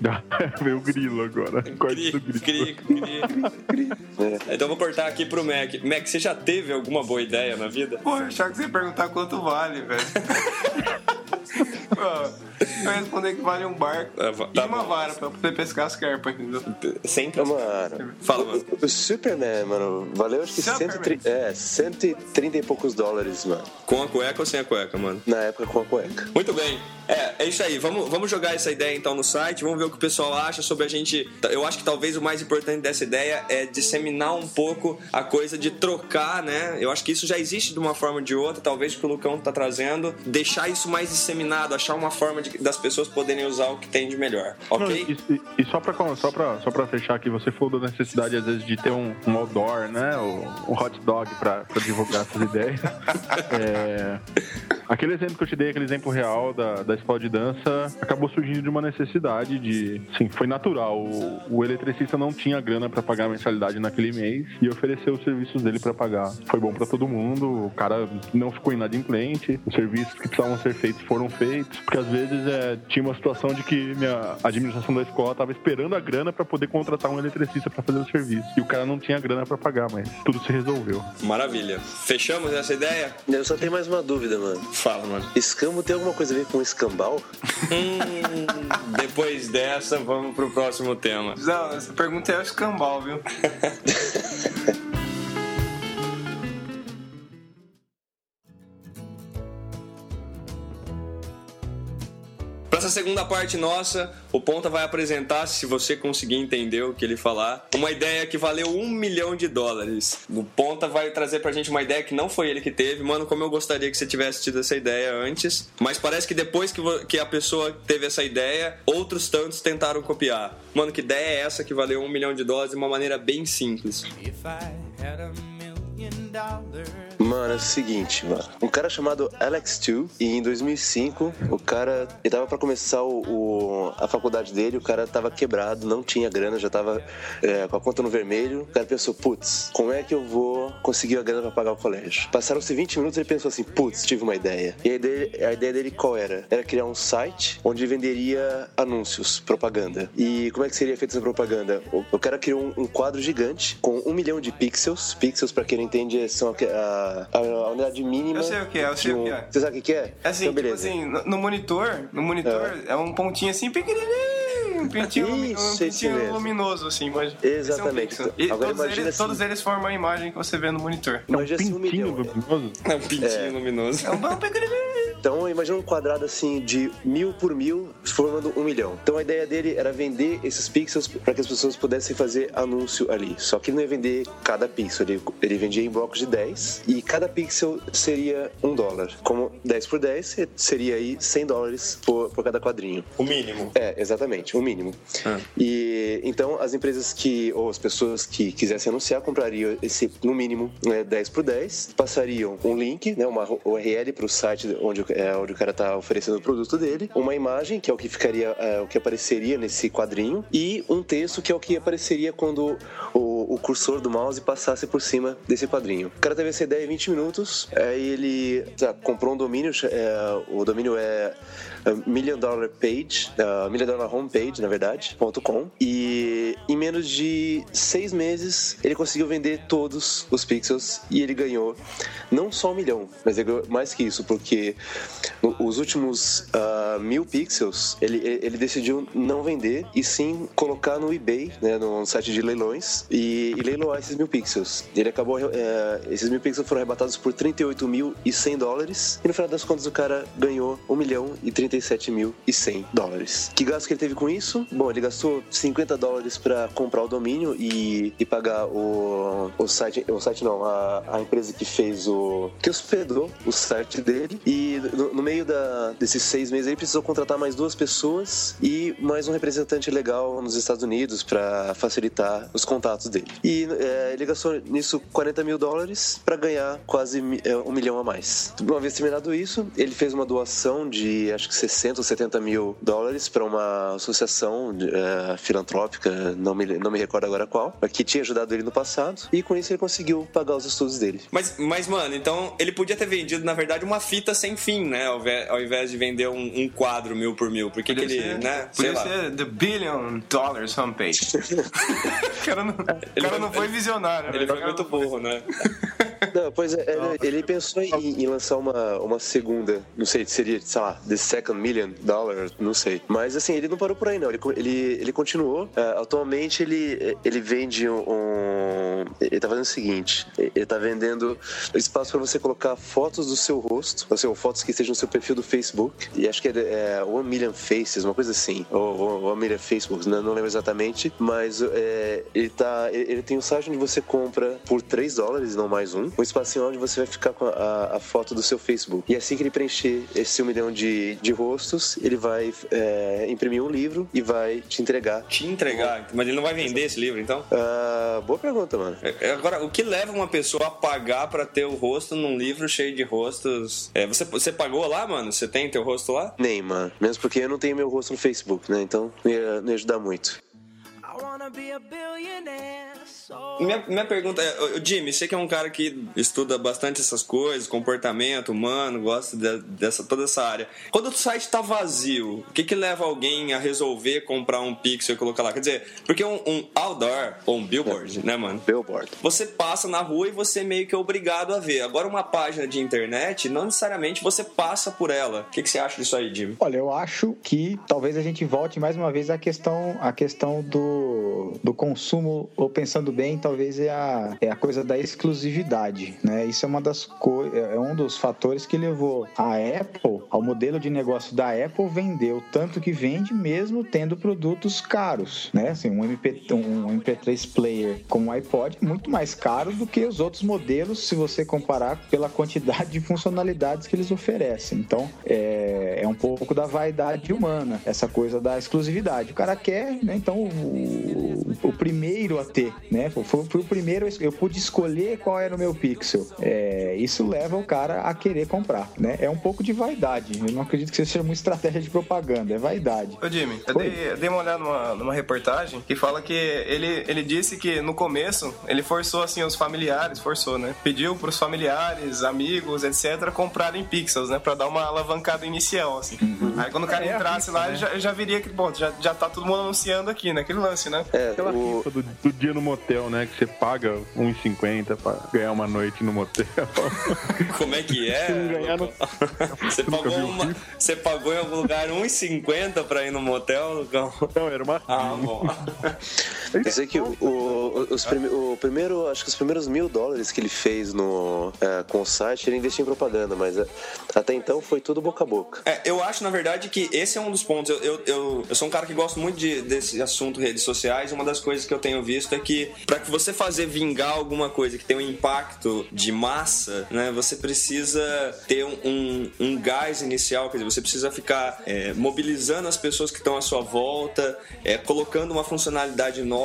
Veio o grilo agora. Corte do grilo. É. Então vou cortar aqui pro Mac. Mac, você já teve alguma boa ideia na vida? Pô, eu achava que você ia perguntar quanto vale, velho. eu ia responder que vale um barco é, tá e uma bom. vara pra poder pescar as carpas, entendeu? Sempre. Mano, Fala, mano. O, o Superman, mano, valeu acho que 130, é, 130 e poucos dólares, mano. Com a cueca ou sem a cueca, mano? Na época com a cueca. Muito bem. É, é isso aí. Vamos, vamos jogar essa ideia então no site, vamos ver o que o pessoal acha sobre a gente. Eu acho que talvez o mais importante dessa ideia é disseminar um pouco a coisa de trocar, né? Eu acho que isso já existe de uma forma ou de outra, talvez o que o Lucão tá trazendo, deixar isso mais disseminado, achar uma forma de de- das pessoas poderem usar o que tem de melhor, Não, ok? e, e- e só pra, só, pra, só pra fechar aqui, você falou da necessidade, às vezes, de ter um, um outdoor, né? O, um hot dog pra, pra divulgar essas ideias. É, aquele exemplo que eu te dei, aquele exemplo real da, da escola de dança, acabou surgindo de uma necessidade de. Sim, foi natural. O, o eletricista não tinha grana pra pagar a mensalidade naquele mês e ofereceu os serviços dele pra pagar. Foi bom pra todo mundo, o cara não ficou inadimplente, os serviços que precisavam ser feitos foram feitos, porque às vezes é, tinha uma situação de que minha administração da escola tava esperando a grana pra poder contratar um eletricista pra fazer o serviço. E o cara não tinha grana pra pagar, mas tudo se resolveu. Maravilha. Fechamos essa ideia? Eu só tenho mais uma dúvida, mano. Fala, mano. Escambo tem alguma coisa a ver com escambau? Hum, depois dessa, vamos pro próximo tema. Não, essa pergunta é o escambau, viu? Para essa segunda parte nossa, o Ponta vai apresentar, se você conseguir entender o que ele falar, uma ideia que valeu um milhão de dólares. O Ponta vai trazer pra gente uma ideia que não foi ele que teve. Mano, como eu gostaria que você tivesse tido essa ideia antes. Mas parece que depois que, que a pessoa teve essa ideia, outros tantos tentaram copiar. Mano, que ideia é essa que valeu um milhão de dólares de uma maneira bem simples? If I had a million dollars. Mano, é o seguinte, mano. Um cara chamado Alex Two, e em 2005, o cara. Ele tava pra começar o, o- a faculdade dele, o cara tava quebrado, não tinha grana, já tava é, com a conta no vermelho. O cara pensou, putz, como é que eu vou conseguir a grana pra pagar o colégio? Passaram-se 20 minutos e ele pensou assim, putz, tive uma ideia. E a ideia, a ideia dele qual era? Era criar um site onde venderia anúncios, propaganda. E como é que seria feita essa propaganda? O, o cara criou um, um quadro gigante com um milhão de pixels. Pixels, pra quem não entende, são a, a, a unidade mínima. Eu sei o que é, eu sei de o um- que é. Você sabe o que é? É assim, então, tipo assim, no, monitor, no monitor é. um pontinho assim pequenininho, um pintinho, Isso, um pintinho luminoso assim, mas é um Exatamente. pixel. E Agora todos eles, assim. todos eles formam a imagem que você vê no monitor. Imagina assim, um Pintinho luminoso. É um pintinho luminoso. É um bom pequenininho. Então imagina um quadrado assim de mil por mil formando um milhão. Então a ideia dele era vender esses pixels para que as pessoas pudessem fazer anúncio ali. Só que ele não ia vender cada pixel, ele, ele vendia em blocos de 10 e cada pixel seria um dólar. Como 10 por 10 seria aí 100 dólares por, por cada quadrinho. O mínimo. É, exatamente, o mínimo. Ah. E então as empresas que, ou as pessoas que quisessem anunciar, comprariam esse, no mínimo, né, 10 por 10, passariam um link, né, uma URL para o site onde, é, onde o cara está oferecendo o produto dele, uma imagem, que é o que ficaria, é, o que apareceria nesse quadrinho, e um texto, que é o que apareceria quando o, o cursor do mouse passasse por cima desse quadrinho. O cara teve essa ideia em 20 minutos, aí ele tá, comprou um domínio, é, o domínio é ah, million Dollar Page, uh, Million Dollar Homepage, na verdade, ponto .com. E em menos de seis meses, ele conseguiu vender todos os pixels e ele ganhou não só um milhão, mas ele ganhou mais que isso, porque os últimos uh, mil pixels ele, ele decidiu não vender e sim colocar no eBay, né, no site de leilões, e, e leiloar esses mil pixels. Ele acabou, uh, esses mil pixels foram arrebatados por 38.100 dólares e no final das contas o cara ganhou um milhão e 30 187.100 dólares. Que gasto que ele teve com isso? Bom, ele gastou 50 dólares para comprar o domínio e, e pagar o, o site, o site não, a, a empresa que fez o. que hospedou o site dele. E no, no meio da, desses seis meses ele precisou contratar mais duas pessoas e mais um representante legal nos Estados Unidos para facilitar os contatos dele. E é, ele gastou nisso 40 mil dólares para ganhar quase é, um milhão a mais. Uma vez terminado isso, ele fez uma doação de acho que 60 ou 70 mil dólares para uma associação é, filantrópica, não me, não me recordo agora qual, que tinha ajudado ele no passado e com isso ele conseguiu pagar os estudos dele. Mas, mas, mano, então ele podia ter vendido, na verdade, uma fita sem fim, né? Ao ao invés de vender um, um quadro mil por mil. Porque que ele, né? Sei podia lá. ser The Billion Dollars Homepage. o cara não, o cara não foi visionário. Ele né? foi muito burro, né? Não, pois é, ele, ele pensou em, em lançar uma, uma segunda, não sei, seria, sei lá, The Second Million Dollar, não sei. Mas assim, ele não parou por aí, não. Ele, ele, ele continuou. É, atualmente ele, ele vende um. Ele tá fazendo o seguinte: ele tá vendendo espaço para você colocar fotos do seu rosto, ou seja, fotos que estejam no seu perfil do Facebook. E acho que é, é One Million Faces, uma coisa assim. Ou, One Million Facebooks, né? não lembro exatamente. Mas é, ele tá. Ele, ele tem um site onde você compra por 3 dólares, não mais um. um espacinho onde você vai ficar com a, a foto do seu Facebook. E assim que ele preencher esse um milhão de, de rostos, ele vai é, imprimir um livro e vai te entregar. Te entregar. Mas ele não vai vender esse livro, então? Ah, boa pergunta, mano. É, Agora, o que leva uma pessoa a pagar pra ter o rosto num livro cheio de rostos? É, você, você pagou lá, mano? Você tem teu rosto lá? Nem, mano. Mesmo porque eu não tenho meu rosto no Facebook, né? Então não ia, não ia ajudar muito. Minha, minha pergunta é, Jimmy, você que é um cara que estuda bastante essas coisas, comportamento humano, gosta de- dessa toda essa área. Quando o site tá vazio, o que que leva alguém a resolver comprar um pixel e colocar lá? Quer dizer, porque um, um outdoor ou um billboard, né, mano? Billboard. Você passa na rua e você é meio que é obrigado a ver. Agora, uma página de internet, não necessariamente você passa por ela. O que, que você acha disso aí, Jimmy? Olha, eu acho que talvez a gente volte mais uma vez à questão, à questão do, do consumo, ou pensando bem, talvez é a, é a coisa da exclusividade, né? Isso é uma das co é um dos fatores que levou a Apple, ao modelo de negócio da Apple vender o tanto que vende, mesmo tendo produtos caros, né? Assim, um, MP, um MP3 player como o iPod é muito mais caro do que os outros modelos, se você comparar pela quantidade de funcionalidades que eles oferecem. Então, é, é um pouco da vaidade humana, essa coisa da exclusividade. O cara quer, né? Então, o, o primeiro a ter, né? Foi, foi o primeiro, eu pude escolher qual era o meu pixel. É, isso leva o cara a querer comprar, né? É um pouco de vaidade. Eu não acredito que seja uma estratégia de propaganda, é vaidade. Ô Jimmy, eu dei, eu dei uma olhada numa, numa reportagem que fala que ele, ele disse que no começo ele forçou assim os familiares, forçou, né? Pediu pros familiares, amigos, etc, comprarem pixels, né? Pra dar uma alavancada inicial, assim. Aí quando o cara É, é entrasse lá, né? já, já viria que, bom, já, já tá todo mundo anunciando aqui, né? Aquele lance, né? É, Aquela o, rifa do, do dia no motel, né? Que você paga 1,50 pra ganhar uma noite no motel. Como é que é? Não- Você pagou, uma, você pagou em algum lugar 1,50 pra ir no motel, Lucão? Não, era uma. Ah, bom. sei que o, os prime- o primeiro, acho que os primeiros mil dólares que ele fez no, é, com o site, ele investiu em propaganda, mas é, até então foi tudo boca a boca. É, eu acho, na verdade, que esse é um dos pontos. Eu, eu, eu, eu sou um cara que gosta muito de, desse assunto redes sociais. Uma das coisas que eu tenho visto é que para que você fazer vingar alguma coisa que tem um impacto de massa, né, você precisa ter um, um, um gás inicial, quer dizer, você precisa ficar é, mobilizando as pessoas que estão à sua volta, é, colocando uma funcionalidade nova,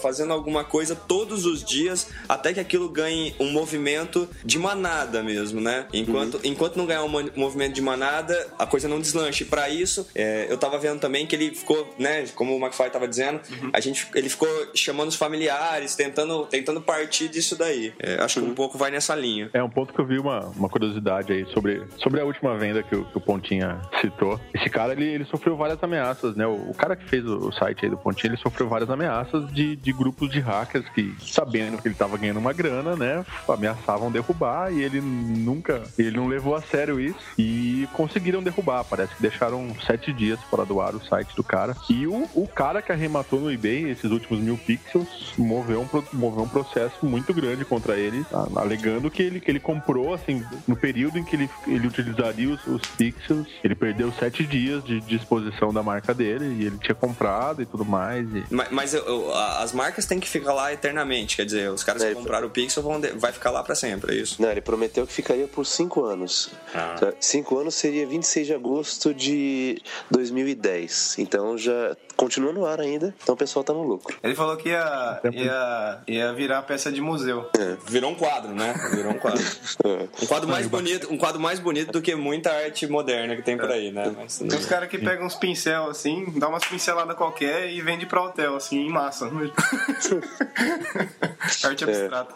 fazendo alguma coisa todos os dias até que aquilo ganhe um movimento de manada mesmo, né? Enquanto, enquanto não ganhar um mo- movimento de manada, a coisa não deslanche. Para isso, é, eu tava vendo também que ele ficou, né? Como o McFly tava dizendo, a gente, ele ficou chamando os familiares, tentando, tentando partir disso daí. É, acho que um pouco vai nessa linha. É um ponto que eu vi uma, uma curiosidade aí sobre, sobre a última venda que o, que o Pontinha citou. Esse cara, ele, ele sofreu várias ameaças, né? O, o cara que fez o, o site aí do Pontinha, ele sofreu várias ameaças de, de grupos de hackers que, sabendo que ele tava ganhando uma grana, né? Ameaçavam derrubar e ele nunca, ele não levou a sério isso e conseguiram derrubar. Parece que deixaram sete dias fora do ar o site do cara. E o, o cara que arrematou no eBay esses últimos mil pixels moveu um, moveu um processo muito grande contra ele, a- alegando que ele, que ele comprou, assim, no período em que ele, ele utilizaria os, os pixels, ele perdeu sete dias de disposição da marca dele e ele tinha comprado e tudo mais. E... Mas, mas eu- eu- as marcas têm que ficar lá eternamente, quer dizer, os caras que É, compraram o Pixel vão de- vai ficar lá pra sempre, é isso? Não, ele prometeu que ficaria por cinco anos. Ah. Tá? Cinco anos seria 26 de agosto de 2010. Então já continua no ar ainda. Então o pessoal tá no lucro. Ele falou que ia, ia, ia virar peça de museu. Virou um quadro, né? Virou um quadro. É. Um quadro mais bonito, um quadro mais bonito do que muita arte moderna que tem por aí, né? Mas, Tem uns caras que pegam uns pincel assim, dá umas pinceladas qualquer e vende pra hotel, assim, em massa. Arte abstrata.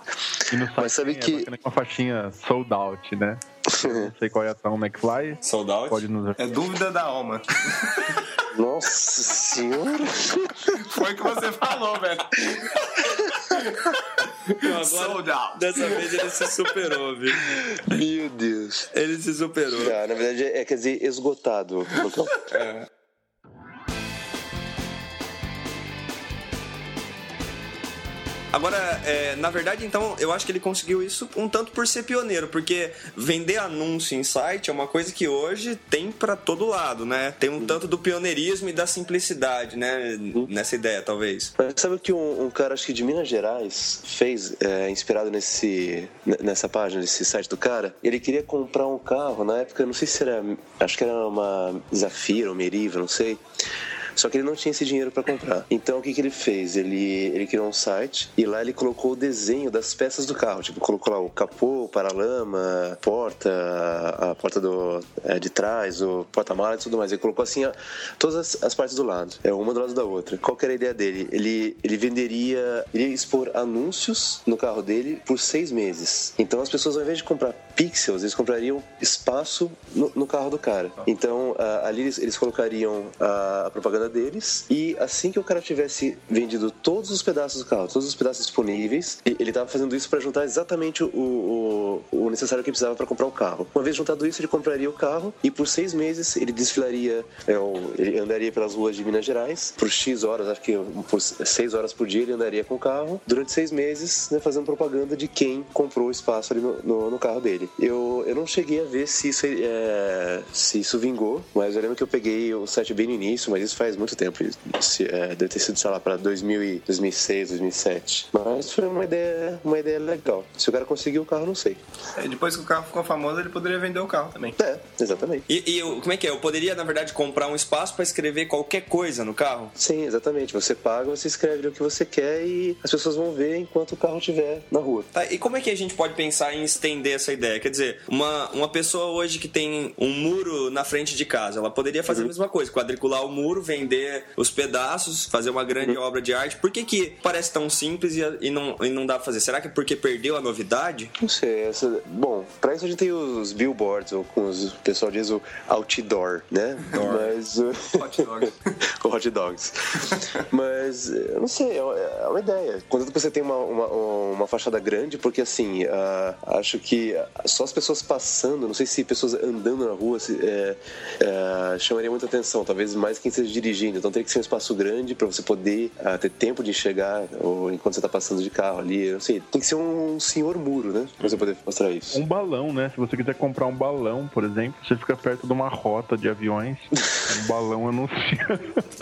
E no site Mas sabe que- é uma faixinha sold out, né? Não sei qual é a ação McFly. Sold out? Pode nos É dúvida da alma. Nossa senhora! Foi o que você falou, velho. Não, agora, Sold out. Dessa vez ele se superou, viu? Meu Deus! Ele se superou. Na verdade é quer dizer esgotado. Lucão. Agora, é, na verdade, então, eu acho que ele conseguiu isso um tanto por ser pioneiro, porque vender anúncio em site é uma coisa que hoje tem pra todo lado, né? Tem um tanto do pioneirismo e da simplicidade, né? Nessa ideia, talvez. Mas sabe o que um, um cara, acho que de Minas Gerais, fez, é, inspirado nesse, nessa página, nesse site do cara? Ele queria comprar um carro, na época, não sei se era, acho que era uma Zafira ou Meriva, não sei. Só que ele não tinha esse dinheiro para comprar. Então o que, que ele fez? Ele, ele criou um site e lá ele colocou o desenho das peças do carro. Tipo, colocou lá o capô, o paralama, porta, a porta do, é, de trás, o porta-malas e tudo mais. Ele colocou assim todas as, as partes do lado, é uma do lado da outra. Qual que era a ideia dele? Ele, ele venderia, ele ia expor anúncios no carro dele por seis meses. Então as pessoas, ao invés de comprar pixels, eles comprariam espaço no, no carro do cara. Então ah, ali eles, eles colocariam a, a propaganda deles e assim que o cara tivesse vendido todos os pedaços do carro, todos os pedaços disponíveis, ele estava fazendo isso para juntar exatamente o, o, o necessário que precisava para comprar o carro. Uma vez juntado isso, ele compraria o carro e por seis meses ele desfilaria, é, ele andaria pelas ruas de Minas Gerais por X horas, acho que por seis horas por dia ele andaria com o carro durante seis meses, né, fazendo propaganda de quem comprou o espaço ali no, no, no carro dele. Eu, eu não cheguei a ver se isso, é, se isso vingou, mas eu lembro que eu peguei o site bem no início, mas isso faz muito tempo. Se, é, deve ter sido, sei lá, para 2006, 2007. Mas foi uma ideia, uma ideia legal. Se o cara conseguiu o carro, não sei. É, depois que o carro ficou famoso, ele poderia vender o carro também. É, exatamente. E, e eu- como é que é? Eu poderia, na verdade, comprar um espaço para escrever qualquer coisa no carro? Sim, exatamente. Você paga, você escreve o que você quer e as pessoas vão ver enquanto o carro estiver na rua. Tá, e como é que a gente pode pensar em estender essa ideia? Quer dizer, uma, uma pessoa hoje que tem um muro na frente de casa, ela poderia fazer a mesma coisa, quadricular o muro, vender os pedaços, fazer uma grande obra de arte. Por que, que parece tão simples e, e não, e não dá pra fazer? Será que é porque perdeu a novidade? Não sei, essa... bom, pra isso a gente tem os billboards, ou como o pessoal diz, o outdoor, né? Mas. uh, Hot dogs. hot dogs. Mas, eu não sei, é uma- é uma ideia. Que você tem uma, uma, uma fachada grande, porque assim, ah, acho que só as pessoas passando, não sei se pessoas andando na rua se, é, é, chamaria muita atenção, talvez mais quem esteja dirigindo. Então teria que ser um espaço grande pra você poder ah, ter tempo de enxergar ou enquanto você tá passando de carro ali. Eu não sei, tem que ser um senhor muro, né? Pra você poder mostrar isso. Um balão, né? Se você quiser comprar um balão, por exemplo, você fica perto de uma rota de aviões, um balão anuncia.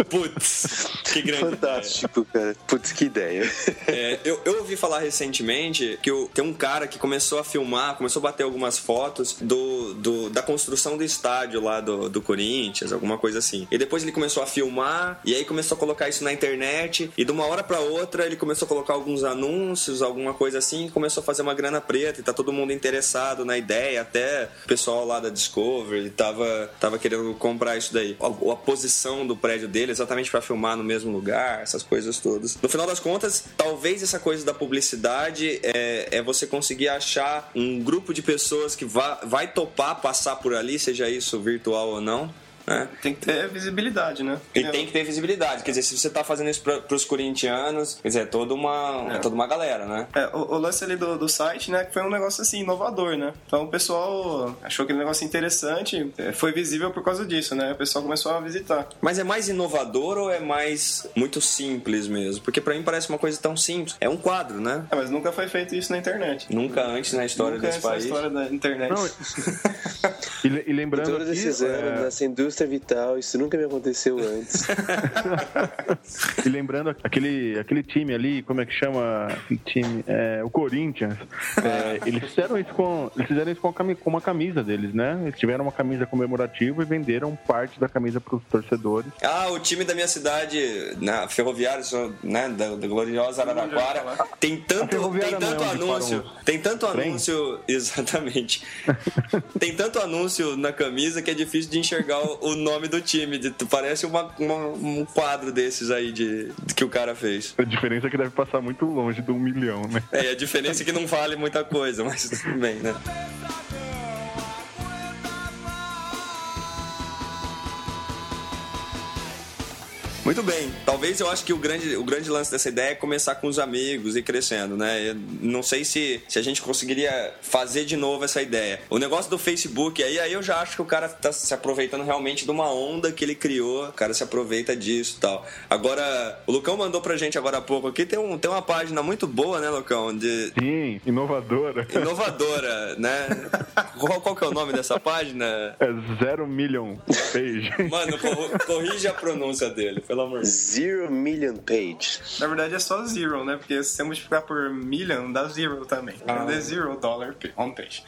Putz, que grande ideia. Fantástico, cara. Putz, que ideia. É, eu, eu ouvi falar recentemente que o- tem um cara que começou a filmar, começou a bater algumas fotos do, do- da construção do estádio lá do, do Corinthians, alguma coisa assim. E depois ele começou a filmar, e aí começou a colocar isso na internet, e de uma hora pra outra ele começou a colocar alguns anúncios, alguma coisa assim, e começou a fazer uma grana preta, e tá todo mundo interessado na ideia, até o pessoal lá da Discovery tava, tava querendo comprar isso daí. A, a posição do prédio dele exatamente pra filmar no mesmo lugar, essas coisas todas. No final das contas, talvez essa coisa da publicidade é, é você conseguir achar um grupo de pessoas que va, vai topar passar por ali, seja isso virtual ou não. Né? Tem que ter visibilidade, né? E tem que ter visibilidade. Quer dizer, se você tá fazendo isso pra, pros corintianos, quer dizer, é toda uma, é. toda uma galera, né? É, o, o lance ali do, do site, né, que foi um negócio assim, inovador, né? Então o pessoal achou aquele negócio interessante, é, foi visível por causa disso, né? O pessoal começou a visitar. Mas é mais inovador ou é mais muito simples mesmo? Porque pra mim parece uma coisa tão simples. É um quadro, né? É, mas nunca foi feito isso na internet. Nunca antes na história nunca desse antes país. na história da internet. Não, e, e lembrando Todos aqui, esses é, anos nessa indústria vital, isso nunca me aconteceu antes. E lembrando aquele, aquele time ali, como é que chama aquele time? É, o Corinthians. É, eles fizeram isso com. Eles fizeram isso com, com uma camisa deles, né? Eles tiveram uma camisa comemorativa e venderam parte da camisa para os torcedores. Ah, o time da minha cidade, na Ferroviária, né, da, da gloriosa Araraquara, tem tanto, tem é tanto anúncio, tem tanto trem? anúncio, exatamente. tem tanto anúncio na camisa que é difícil de enxergar o, o nome do time. de- parece uma, uma- um quadro desses aí de, de que o cara fez. A diferença é que deve passar muito longe do um milhão, né? É, a diferença é que não vale muita coisa, mas tudo bem, né? Muito bem. Talvez eu acho que o grande, o grande lance dessa ideia é começar com os amigos e crescendo, né? Eu não sei se, se a gente conseguiria fazer de novo essa ideia. O negócio do Facebook, aí, aí eu já acho que o cara tá se aproveitando realmente de uma onda que ele criou. O cara se aproveita disso e tal. Agora, o Lucão mandou pra gente agora há pouco aqui, tem, um, tem uma página muito boa, né, Lucão? De, Sim, inovadora. inovadora, né? Qual, qual que é o nome dessa página? É Zero Million Page. Mano, cor- corrige a pronúncia dele, pelo amor de Deus. Zero Million Page. Na verdade é só zero, né? Porque se você multiplicar por million, dá zero também. Ah. É zero dollar pa- homepage.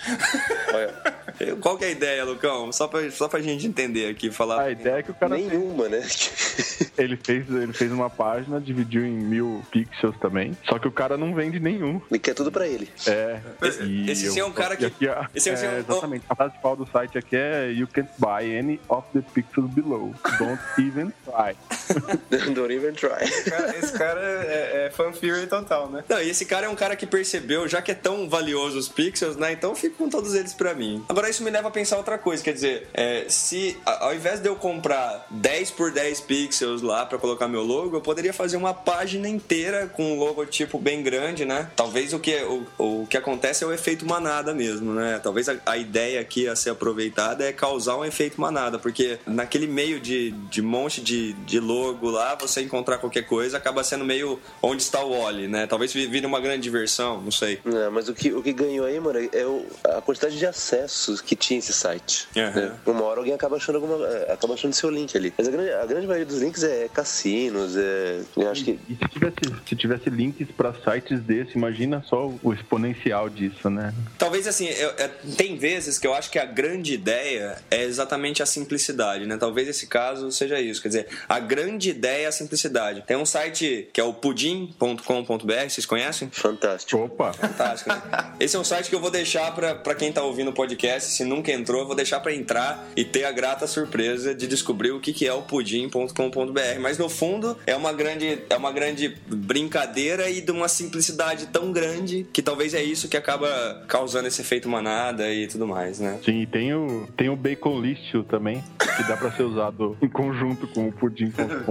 Olha, Qual que é a ideia, Lucão? Só pra, só pra gente entender aqui, falar. A ideia é que o cara nenhuma, né? ele fez, ele fez uma página, dividiu em mil pixels também. Só que o cara não vende nenhum. Ele quer tudo pra ele. É. Esse- e esse sim é um cara que- aqui, esse é é, um- exatamente. A frase principal do site aqui é You can't buy any of the pixels below. Don't even try. Don't even try. Cara, esse cara é, é fan theory total, né? Não, e esse cara é um cara que percebeu, já que é tão valioso os pixels, né? Então eu fico com todos eles pra mim. Agora isso me leva a pensar outra coisa, quer dizer, é, se ao invés de eu comprar 10 por 10 pixels lá pra colocar meu logo, eu poderia fazer uma página inteira com um logotipo bem grande, né? Talvez o que, o, o que acontece é o efeito manada mesmo, né? Talvez a, a ideia aqui a ser aproveitada é causar um efeito manada, porque naquele meio de, de monte de, de logo lá, você encontrar qualquer coisa acaba sendo meio onde está o Oli, né? Talvez vi- vire uma grande diversão, não sei. Não, mas o que, o que ganhou aí, mano, é o- a quantidade de acessos que tinha esse site. Aham. né? Uma hora alguém acaba achando alguma. é, acaba achando seu link ali. Mas a grande, a grande maioria dos links é cassinos, é. Eu acho que. E se tivesse, se tivesse links pra sites desse, imagina só o exponencial disso, né? Talvez assim, eu- é, tem vezes que eu acho que a grande ideia é exatamente a simplicidade, né? Talvez esse caso seja isso. Quer dizer, a grande ideia é a simplicidade. Tem um site que é o pudim.com.br, vocês conhecem? Fantástico. Opa! Fantástico. né? Esse é um site que eu vou deixar pra, pra quem tá ouvindo o podcast. Se nunca entrou, eu vou deixar pra entrar e ter a grata surpresa de descobrir o que, que é o pudim.com.br. Mas no fundo é uma grande é uma grande brincadeira e de uma simplicidade tão grande que talvez é isso que acaba causando esse efeito manada e tudo mais, né? Sim, e tem o, tem o Bacon List também, que dá pra ser usado em conjunto com o pudim.com.br.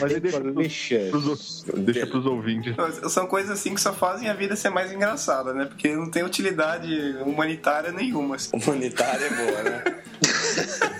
Mas deixa pros, pros, deixa pros ouvintes. São coisas assim que só fazem a vida ser mais engraçada, né? Porque não tem utilidade humanitária nenhuma. Assim. Humanitária é boa, né?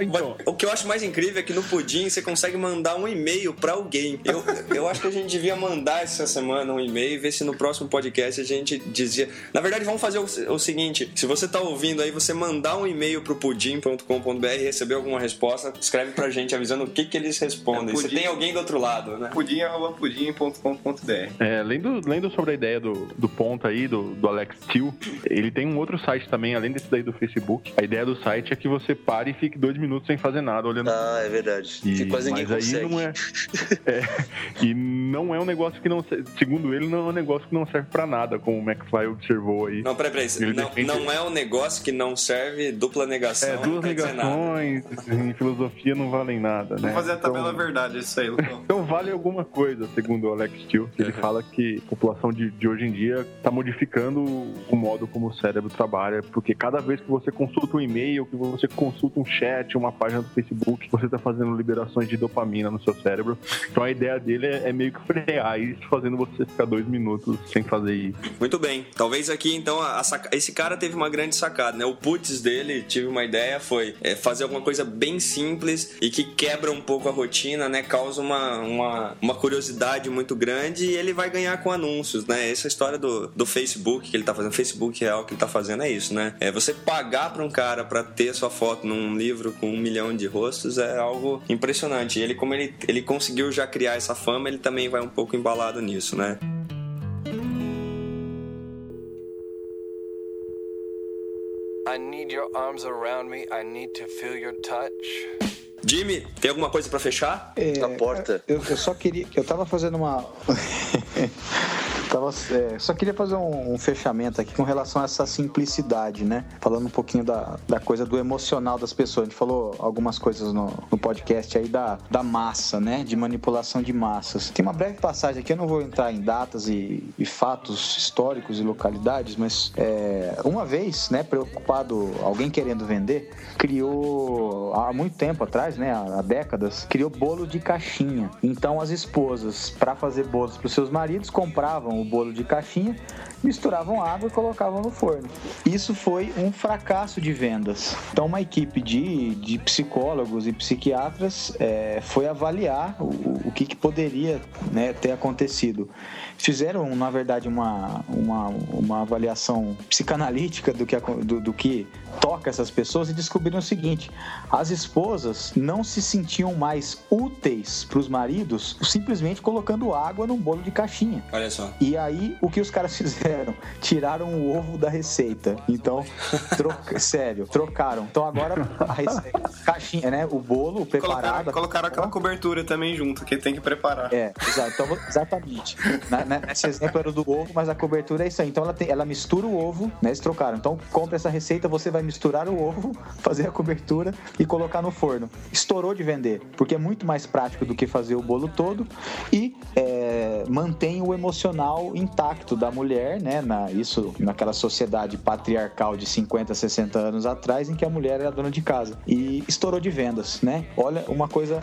Então, O que eu acho mais incrível é que no Pudim você consegue mandar um e-mail pra alguém. Eu, eu acho que a gente devia mandar essa semana um e-mail e ver se no próximo podcast a gente dizia. Na verdade, vamos fazer o, o seguinte: se você tá ouvindo aí, você mandar um e-mail pro pudim.com.br e receber alguma resposta, escreve pra gente avisando o que, que eles respondem. É, Se pudim. tem alguém do outro lado, né? pudim.pudim.com.br É, lendo, lendo sobre a ideia do, do ponto aí, do, do Alex Till, ele tem um outro site também, além desse daí do Facebook. A ideia do site é que você pare e fique dois minutos sem fazer nada, olhando. Ah, é verdade. E- que quase ninguém mas aí consegue. não é, é. E não é um negócio que não. se- Segundo ele, não é um negócio que não serve pra nada, como o McFly observou aí. Não, peraí, peraí. Ele Não, defende- não é um negócio que não serve dupla negação. É, duas negações em filosofia não valem nada, né? Vamos fazer a tabela Então- verdade, isso aí, Lucão. Então vale alguma coisa, segundo o Alex Steele. Ele fala que a população de, de hoje em dia está modificando o modo como o cérebro trabalha, porque cada vez que você consulta um e-mail, que você consulta um chat, uma página do Facebook, você está fazendo liberações de dopamina no seu cérebro. Então a ideia dele é, é meio que frear isso, fazendo você ficar dois minutos sem fazer isso. Muito bem. Talvez aqui, então, a- a esse cara teve uma grande sacada, né? O putz dele, tive uma ideia, foi é, fazer alguma coisa bem simples e que quebra um pouco a rotina, né? Causa uma, uma, uma curiosidade muito grande e ele vai ganhar com anúncios, né? Essa história do, do Facebook que ele tá fazendo, Facebook real que ele tá fazendo é isso, né? É você pagar pra um cara pra ter sua foto num livro com um milhão de rostos é algo impressionante. E ele, como ele, ele conseguiu já criar essa fama, ele também vai um pouco embalado nisso, né? I need your arms around me. I need to feel your touch. Jimmy, tem alguma coisa pra fechar? É, A porta. Eu, eu só queria. Eu tava fazendo uma. Tava, é, só queria fazer um, um, fechamento aqui com relação a essa simplicidade, né? Falando um pouquinho da, da coisa do emocional das pessoas. A gente falou algumas coisas no, no podcast aí da, da massa, né? De manipulação de massas. Tem uma breve passagem aqui, eu não vou entrar em datas e, e fatos históricos e localidades, mas é, uma vez, né, preocupado, alguém querendo vender, criou há muito tempo atrás, né, há décadas, criou bolo de caixinha. Então as esposas, para fazer bolos para os seus maridos, compravam o bolo de caixinha, misturavam água e colocavam no forno. Isso foi um fracasso de vendas. Então uma equipe de, de psicólogos e psiquiatras é, foi avaliar o, o que, que poderia né, ter acontecido fizeram, na verdade, uma, uma, uma avaliação psicanalítica do que, do, do que toca essas pessoas e descobriram o seguinte: as esposas não se sentiam mais úteis para os maridos simplesmente colocando água num bolo de caixinha. Olha só. E aí, o que os caras fizeram? Tiraram o ovo da receita. Então, troca, sério, trocaram. Então agora a receita, caixinha, né? O bolo preparado. Colocaram, colocaram aquela cobertura também junto, que tem que preparar. É, então, exatamente. Na, né? Esse exemplo era do ovo, mas a cobertura é isso aí. Então ela, tem, ela mistura o ovo, né? Eles trocaram. Então compra essa receita, você vai misturar o ovo, fazer a cobertura e colocar no forno. Estourou de vender, porque é muito mais prático do que fazer o bolo todo e é, mantém o emocional intacto da mulher, né? Na, isso naquela sociedade patriarcal de 50, 60 anos atrás, em que a mulher era dona de casa. E estourou de vendas, né? Olha, uma coisa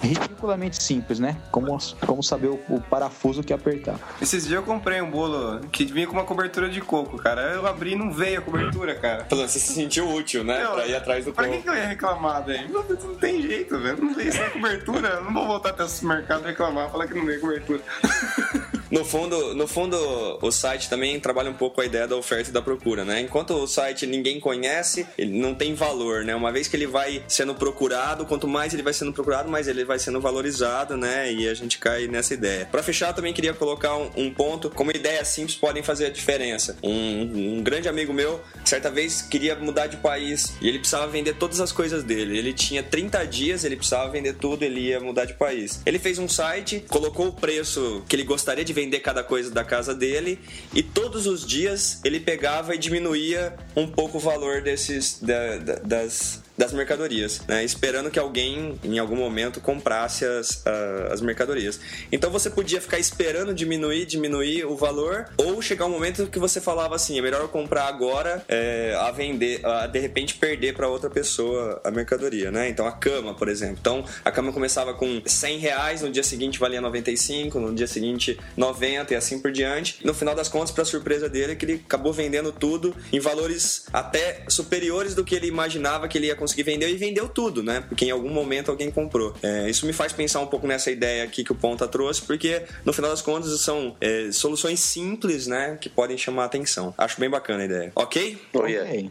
ridiculamente simples, né? Como, como saber o, o parafuso que apertar. Esses dias eu comprei um bolo que vinha com uma cobertura de coco, cara. Eu abri e não veio a cobertura, cara. Você se sentiu útil, né? Não, pra ir atrás do pra coco. Pra que, eu ia reclamar daí? Não, não tem jeito, velho. Não veio sem cobertura. Não vou voltar até o supermercado reclamar, falar que não veio cobertura. No fundo, no fundo, o site também trabalha um pouco a ideia da oferta e da procura, né? Enquanto o site ninguém conhece, ele não tem valor, né? Uma vez que ele vai sendo procurado, quanto mais ele vai sendo procurado, mais ele vai sendo valorizado, né? E a gente cai nessa ideia. Para fechar, também queria colocar um, um, ponto, como ideias simples podem fazer a diferença. Um, um grande amigo meu, certa vez, queria mudar de país e ele precisava vender todas as coisas dele. Ele tinha 30 dias, ele precisava vender tudo, ele ia mudar de país. Ele fez um site, colocou o preço que ele gostaria de vender cada coisa da casa dele e todos os dias ele pegava e diminuía um pouco o valor desses da, da, das das mercadorias, né? esperando que alguém em algum momento comprasse as, as mercadorias. Então você podia ficar esperando diminuir, diminuir o valor, ou chegar um momento que você falava assim: é melhor eu comprar agora é, a vender, a de repente perder para outra pessoa a mercadoria, né? Então a cama, por exemplo. Então a cama começava com 100 reais, no dia seguinte valia 95, no dia seguinte 90 e assim por diante. No final das contas, para surpresa dele, que ele acabou vendendo tudo em valores até superiores do que ele imaginava que ele ia conseguir conseguir vender e vendeu tudo, né? Porque em algum momento alguém comprou. É, isso me faz pensar um pouco nessa ideia aqui que o Ponta trouxe, porque no final das contas são é, soluções simples, né? Que podem chamar a atenção. Acho bem bacana a ideia. Ok? Oh, yeah. Ok.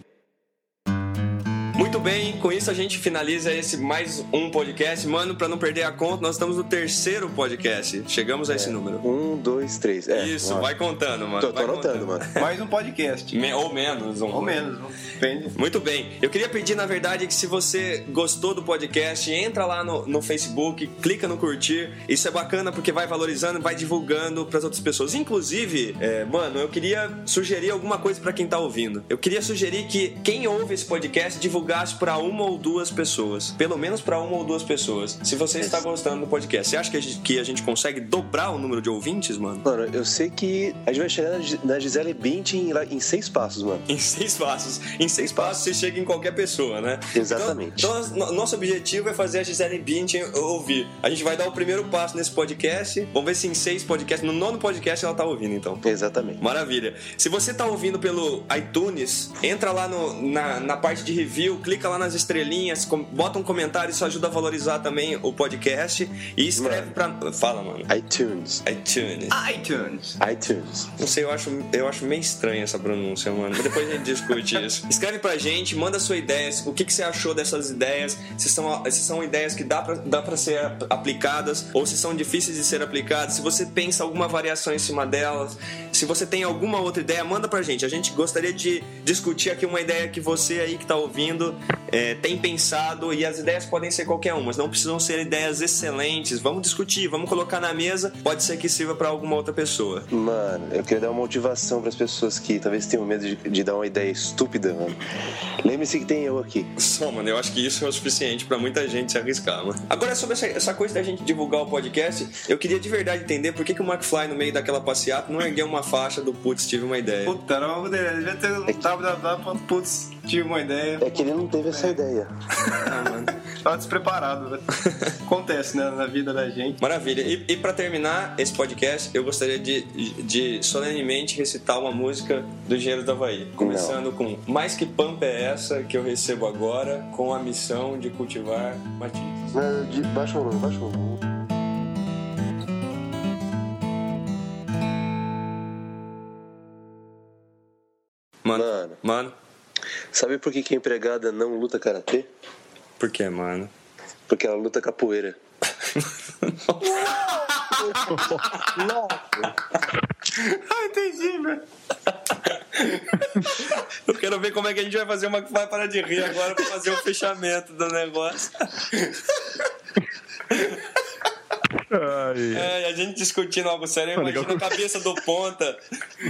Muito bem, com isso a gente finaliza esse mais um podcast. Mano, para não perder a conta, nós estamos no terceiro podcast. Chegamos a esse é. número. Um, dois, três. É, isso, vai contando, mano. Tô, tô anotando, mano. Mais um podcast. Me, ou menos. Um. Ou menos, depende. Muito bem. Eu queria pedir, na verdade, que se você gostou do podcast, entra lá no, no Facebook, clica no curtir. Isso é bacana porque vai valorizando, vai divulgando para as outras pessoas. Inclusive, é, mano, eu queria sugerir alguma coisa para quem tá ouvindo. Eu queria sugerir que quem ouve esse podcast divulgue divulgasse para uma ou duas pessoas. Pelo menos para uma ou duas pessoas. Se você está gostando do podcast, você acha que a, gente, que a gente consegue dobrar o número de ouvintes, mano? Mano, eu sei que a gente vai chegar na Gisele Bint em, em seis passos, mano. Em seis passos. Em seis passos você chega em qualquer pessoa, né? Exatamente. Então, então nosso objetivo é fazer a Gisele Bint ouvir. A gente vai dar o primeiro passo nesse podcast. Vamos ver se em seis podcasts, no nono podcast ela tá ouvindo, então. Exatamente. Maravilha. Se você tá ouvindo pelo iTunes, entra lá no, na, na parte de review, clica lá nas estrelinhas, bota um comentário, isso ajuda a valorizar também o podcast. E escreve mano. pra. Fala, mano. iTunes. iTunes. iTunes. iTunes. Não sei, eu acho, eu acho meio estranha essa pronúncia, mano. Mas depois a gente discute isso. Escreve pra gente, manda sua ideia, o que, que você achou dessas ideias, se são, se são ideias que dá pra, dá pra ser aplicadas ou se são difíceis de ser aplicadas, se você pensa alguma variação em cima delas, se você tem alguma outra ideia, manda pra gente. A gente gostaria de discutir aqui uma ideia que você aí que tá ouvindo ouvindo é, tem pensado e as ideias podem ser qualquer uma, mas não precisam ser ideias excelentes. Vamos discutir, vamos colocar na mesa. Pode ser que sirva para alguma outra pessoa. Mano, eu queria dar uma motivação para as pessoas que talvez tenham medo de, de dar uma ideia estúpida, mano. Lembre-se que tem eu aqui. Só, mano, eu acho que isso é o suficiente para muita gente se arriscar, mano. Agora, sobre essa, essa coisa da gente divulgar o podcast, eu queria de verdade entender por que, que o McFly, no meio daquela passeata, não ergueu uma faixa do Putz, tive uma ideia. Puta, era uma ideia. Devia ter um www.putz, tive uma ideia. É que ele não teve essa ideia. Ah, mano. Tava despreparado, né? Acontece, né? Na vida da gente. Maravilha. E, e para terminar esse podcast, eu gostaria de, de solenemente recitar uma música do Engenheiro do Havaí. Começando com Mais que pampa é essa que eu recebo agora, com a missão de cultivar matizes. De- Baixa o volume, baixa o volume. Mano, Mano. mano, Sabe por que, que a empregada não luta karatê? por que, mano? Porque ela luta capoeira. Ah, entendi, velho. Eu quero ver como é que a gente vai fazer uma vai parar de rir agora pra fazer o fechamento do negócio. Ai, É, e a gente discutindo algo sério, eu Legal imagino a cabeça do ponta.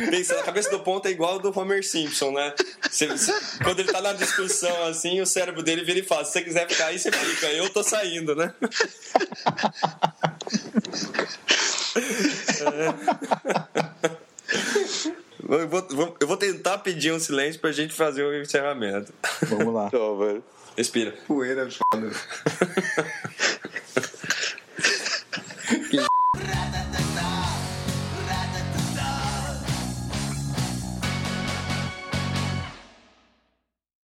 Pensando, a cabeça do ponta é igual a do Homer Simpson, né? Você- você- quando ele tá na discussão assim, o cérebro dele vira e fala: se você quiser ficar aí, você fica. Eu tô saindo, né? É. Eu vou, eu vou tentar pedir um silêncio pra gente fazer o encerramento. Vamos lá. Ó, velho. Respira. Poeira, foda. Okay.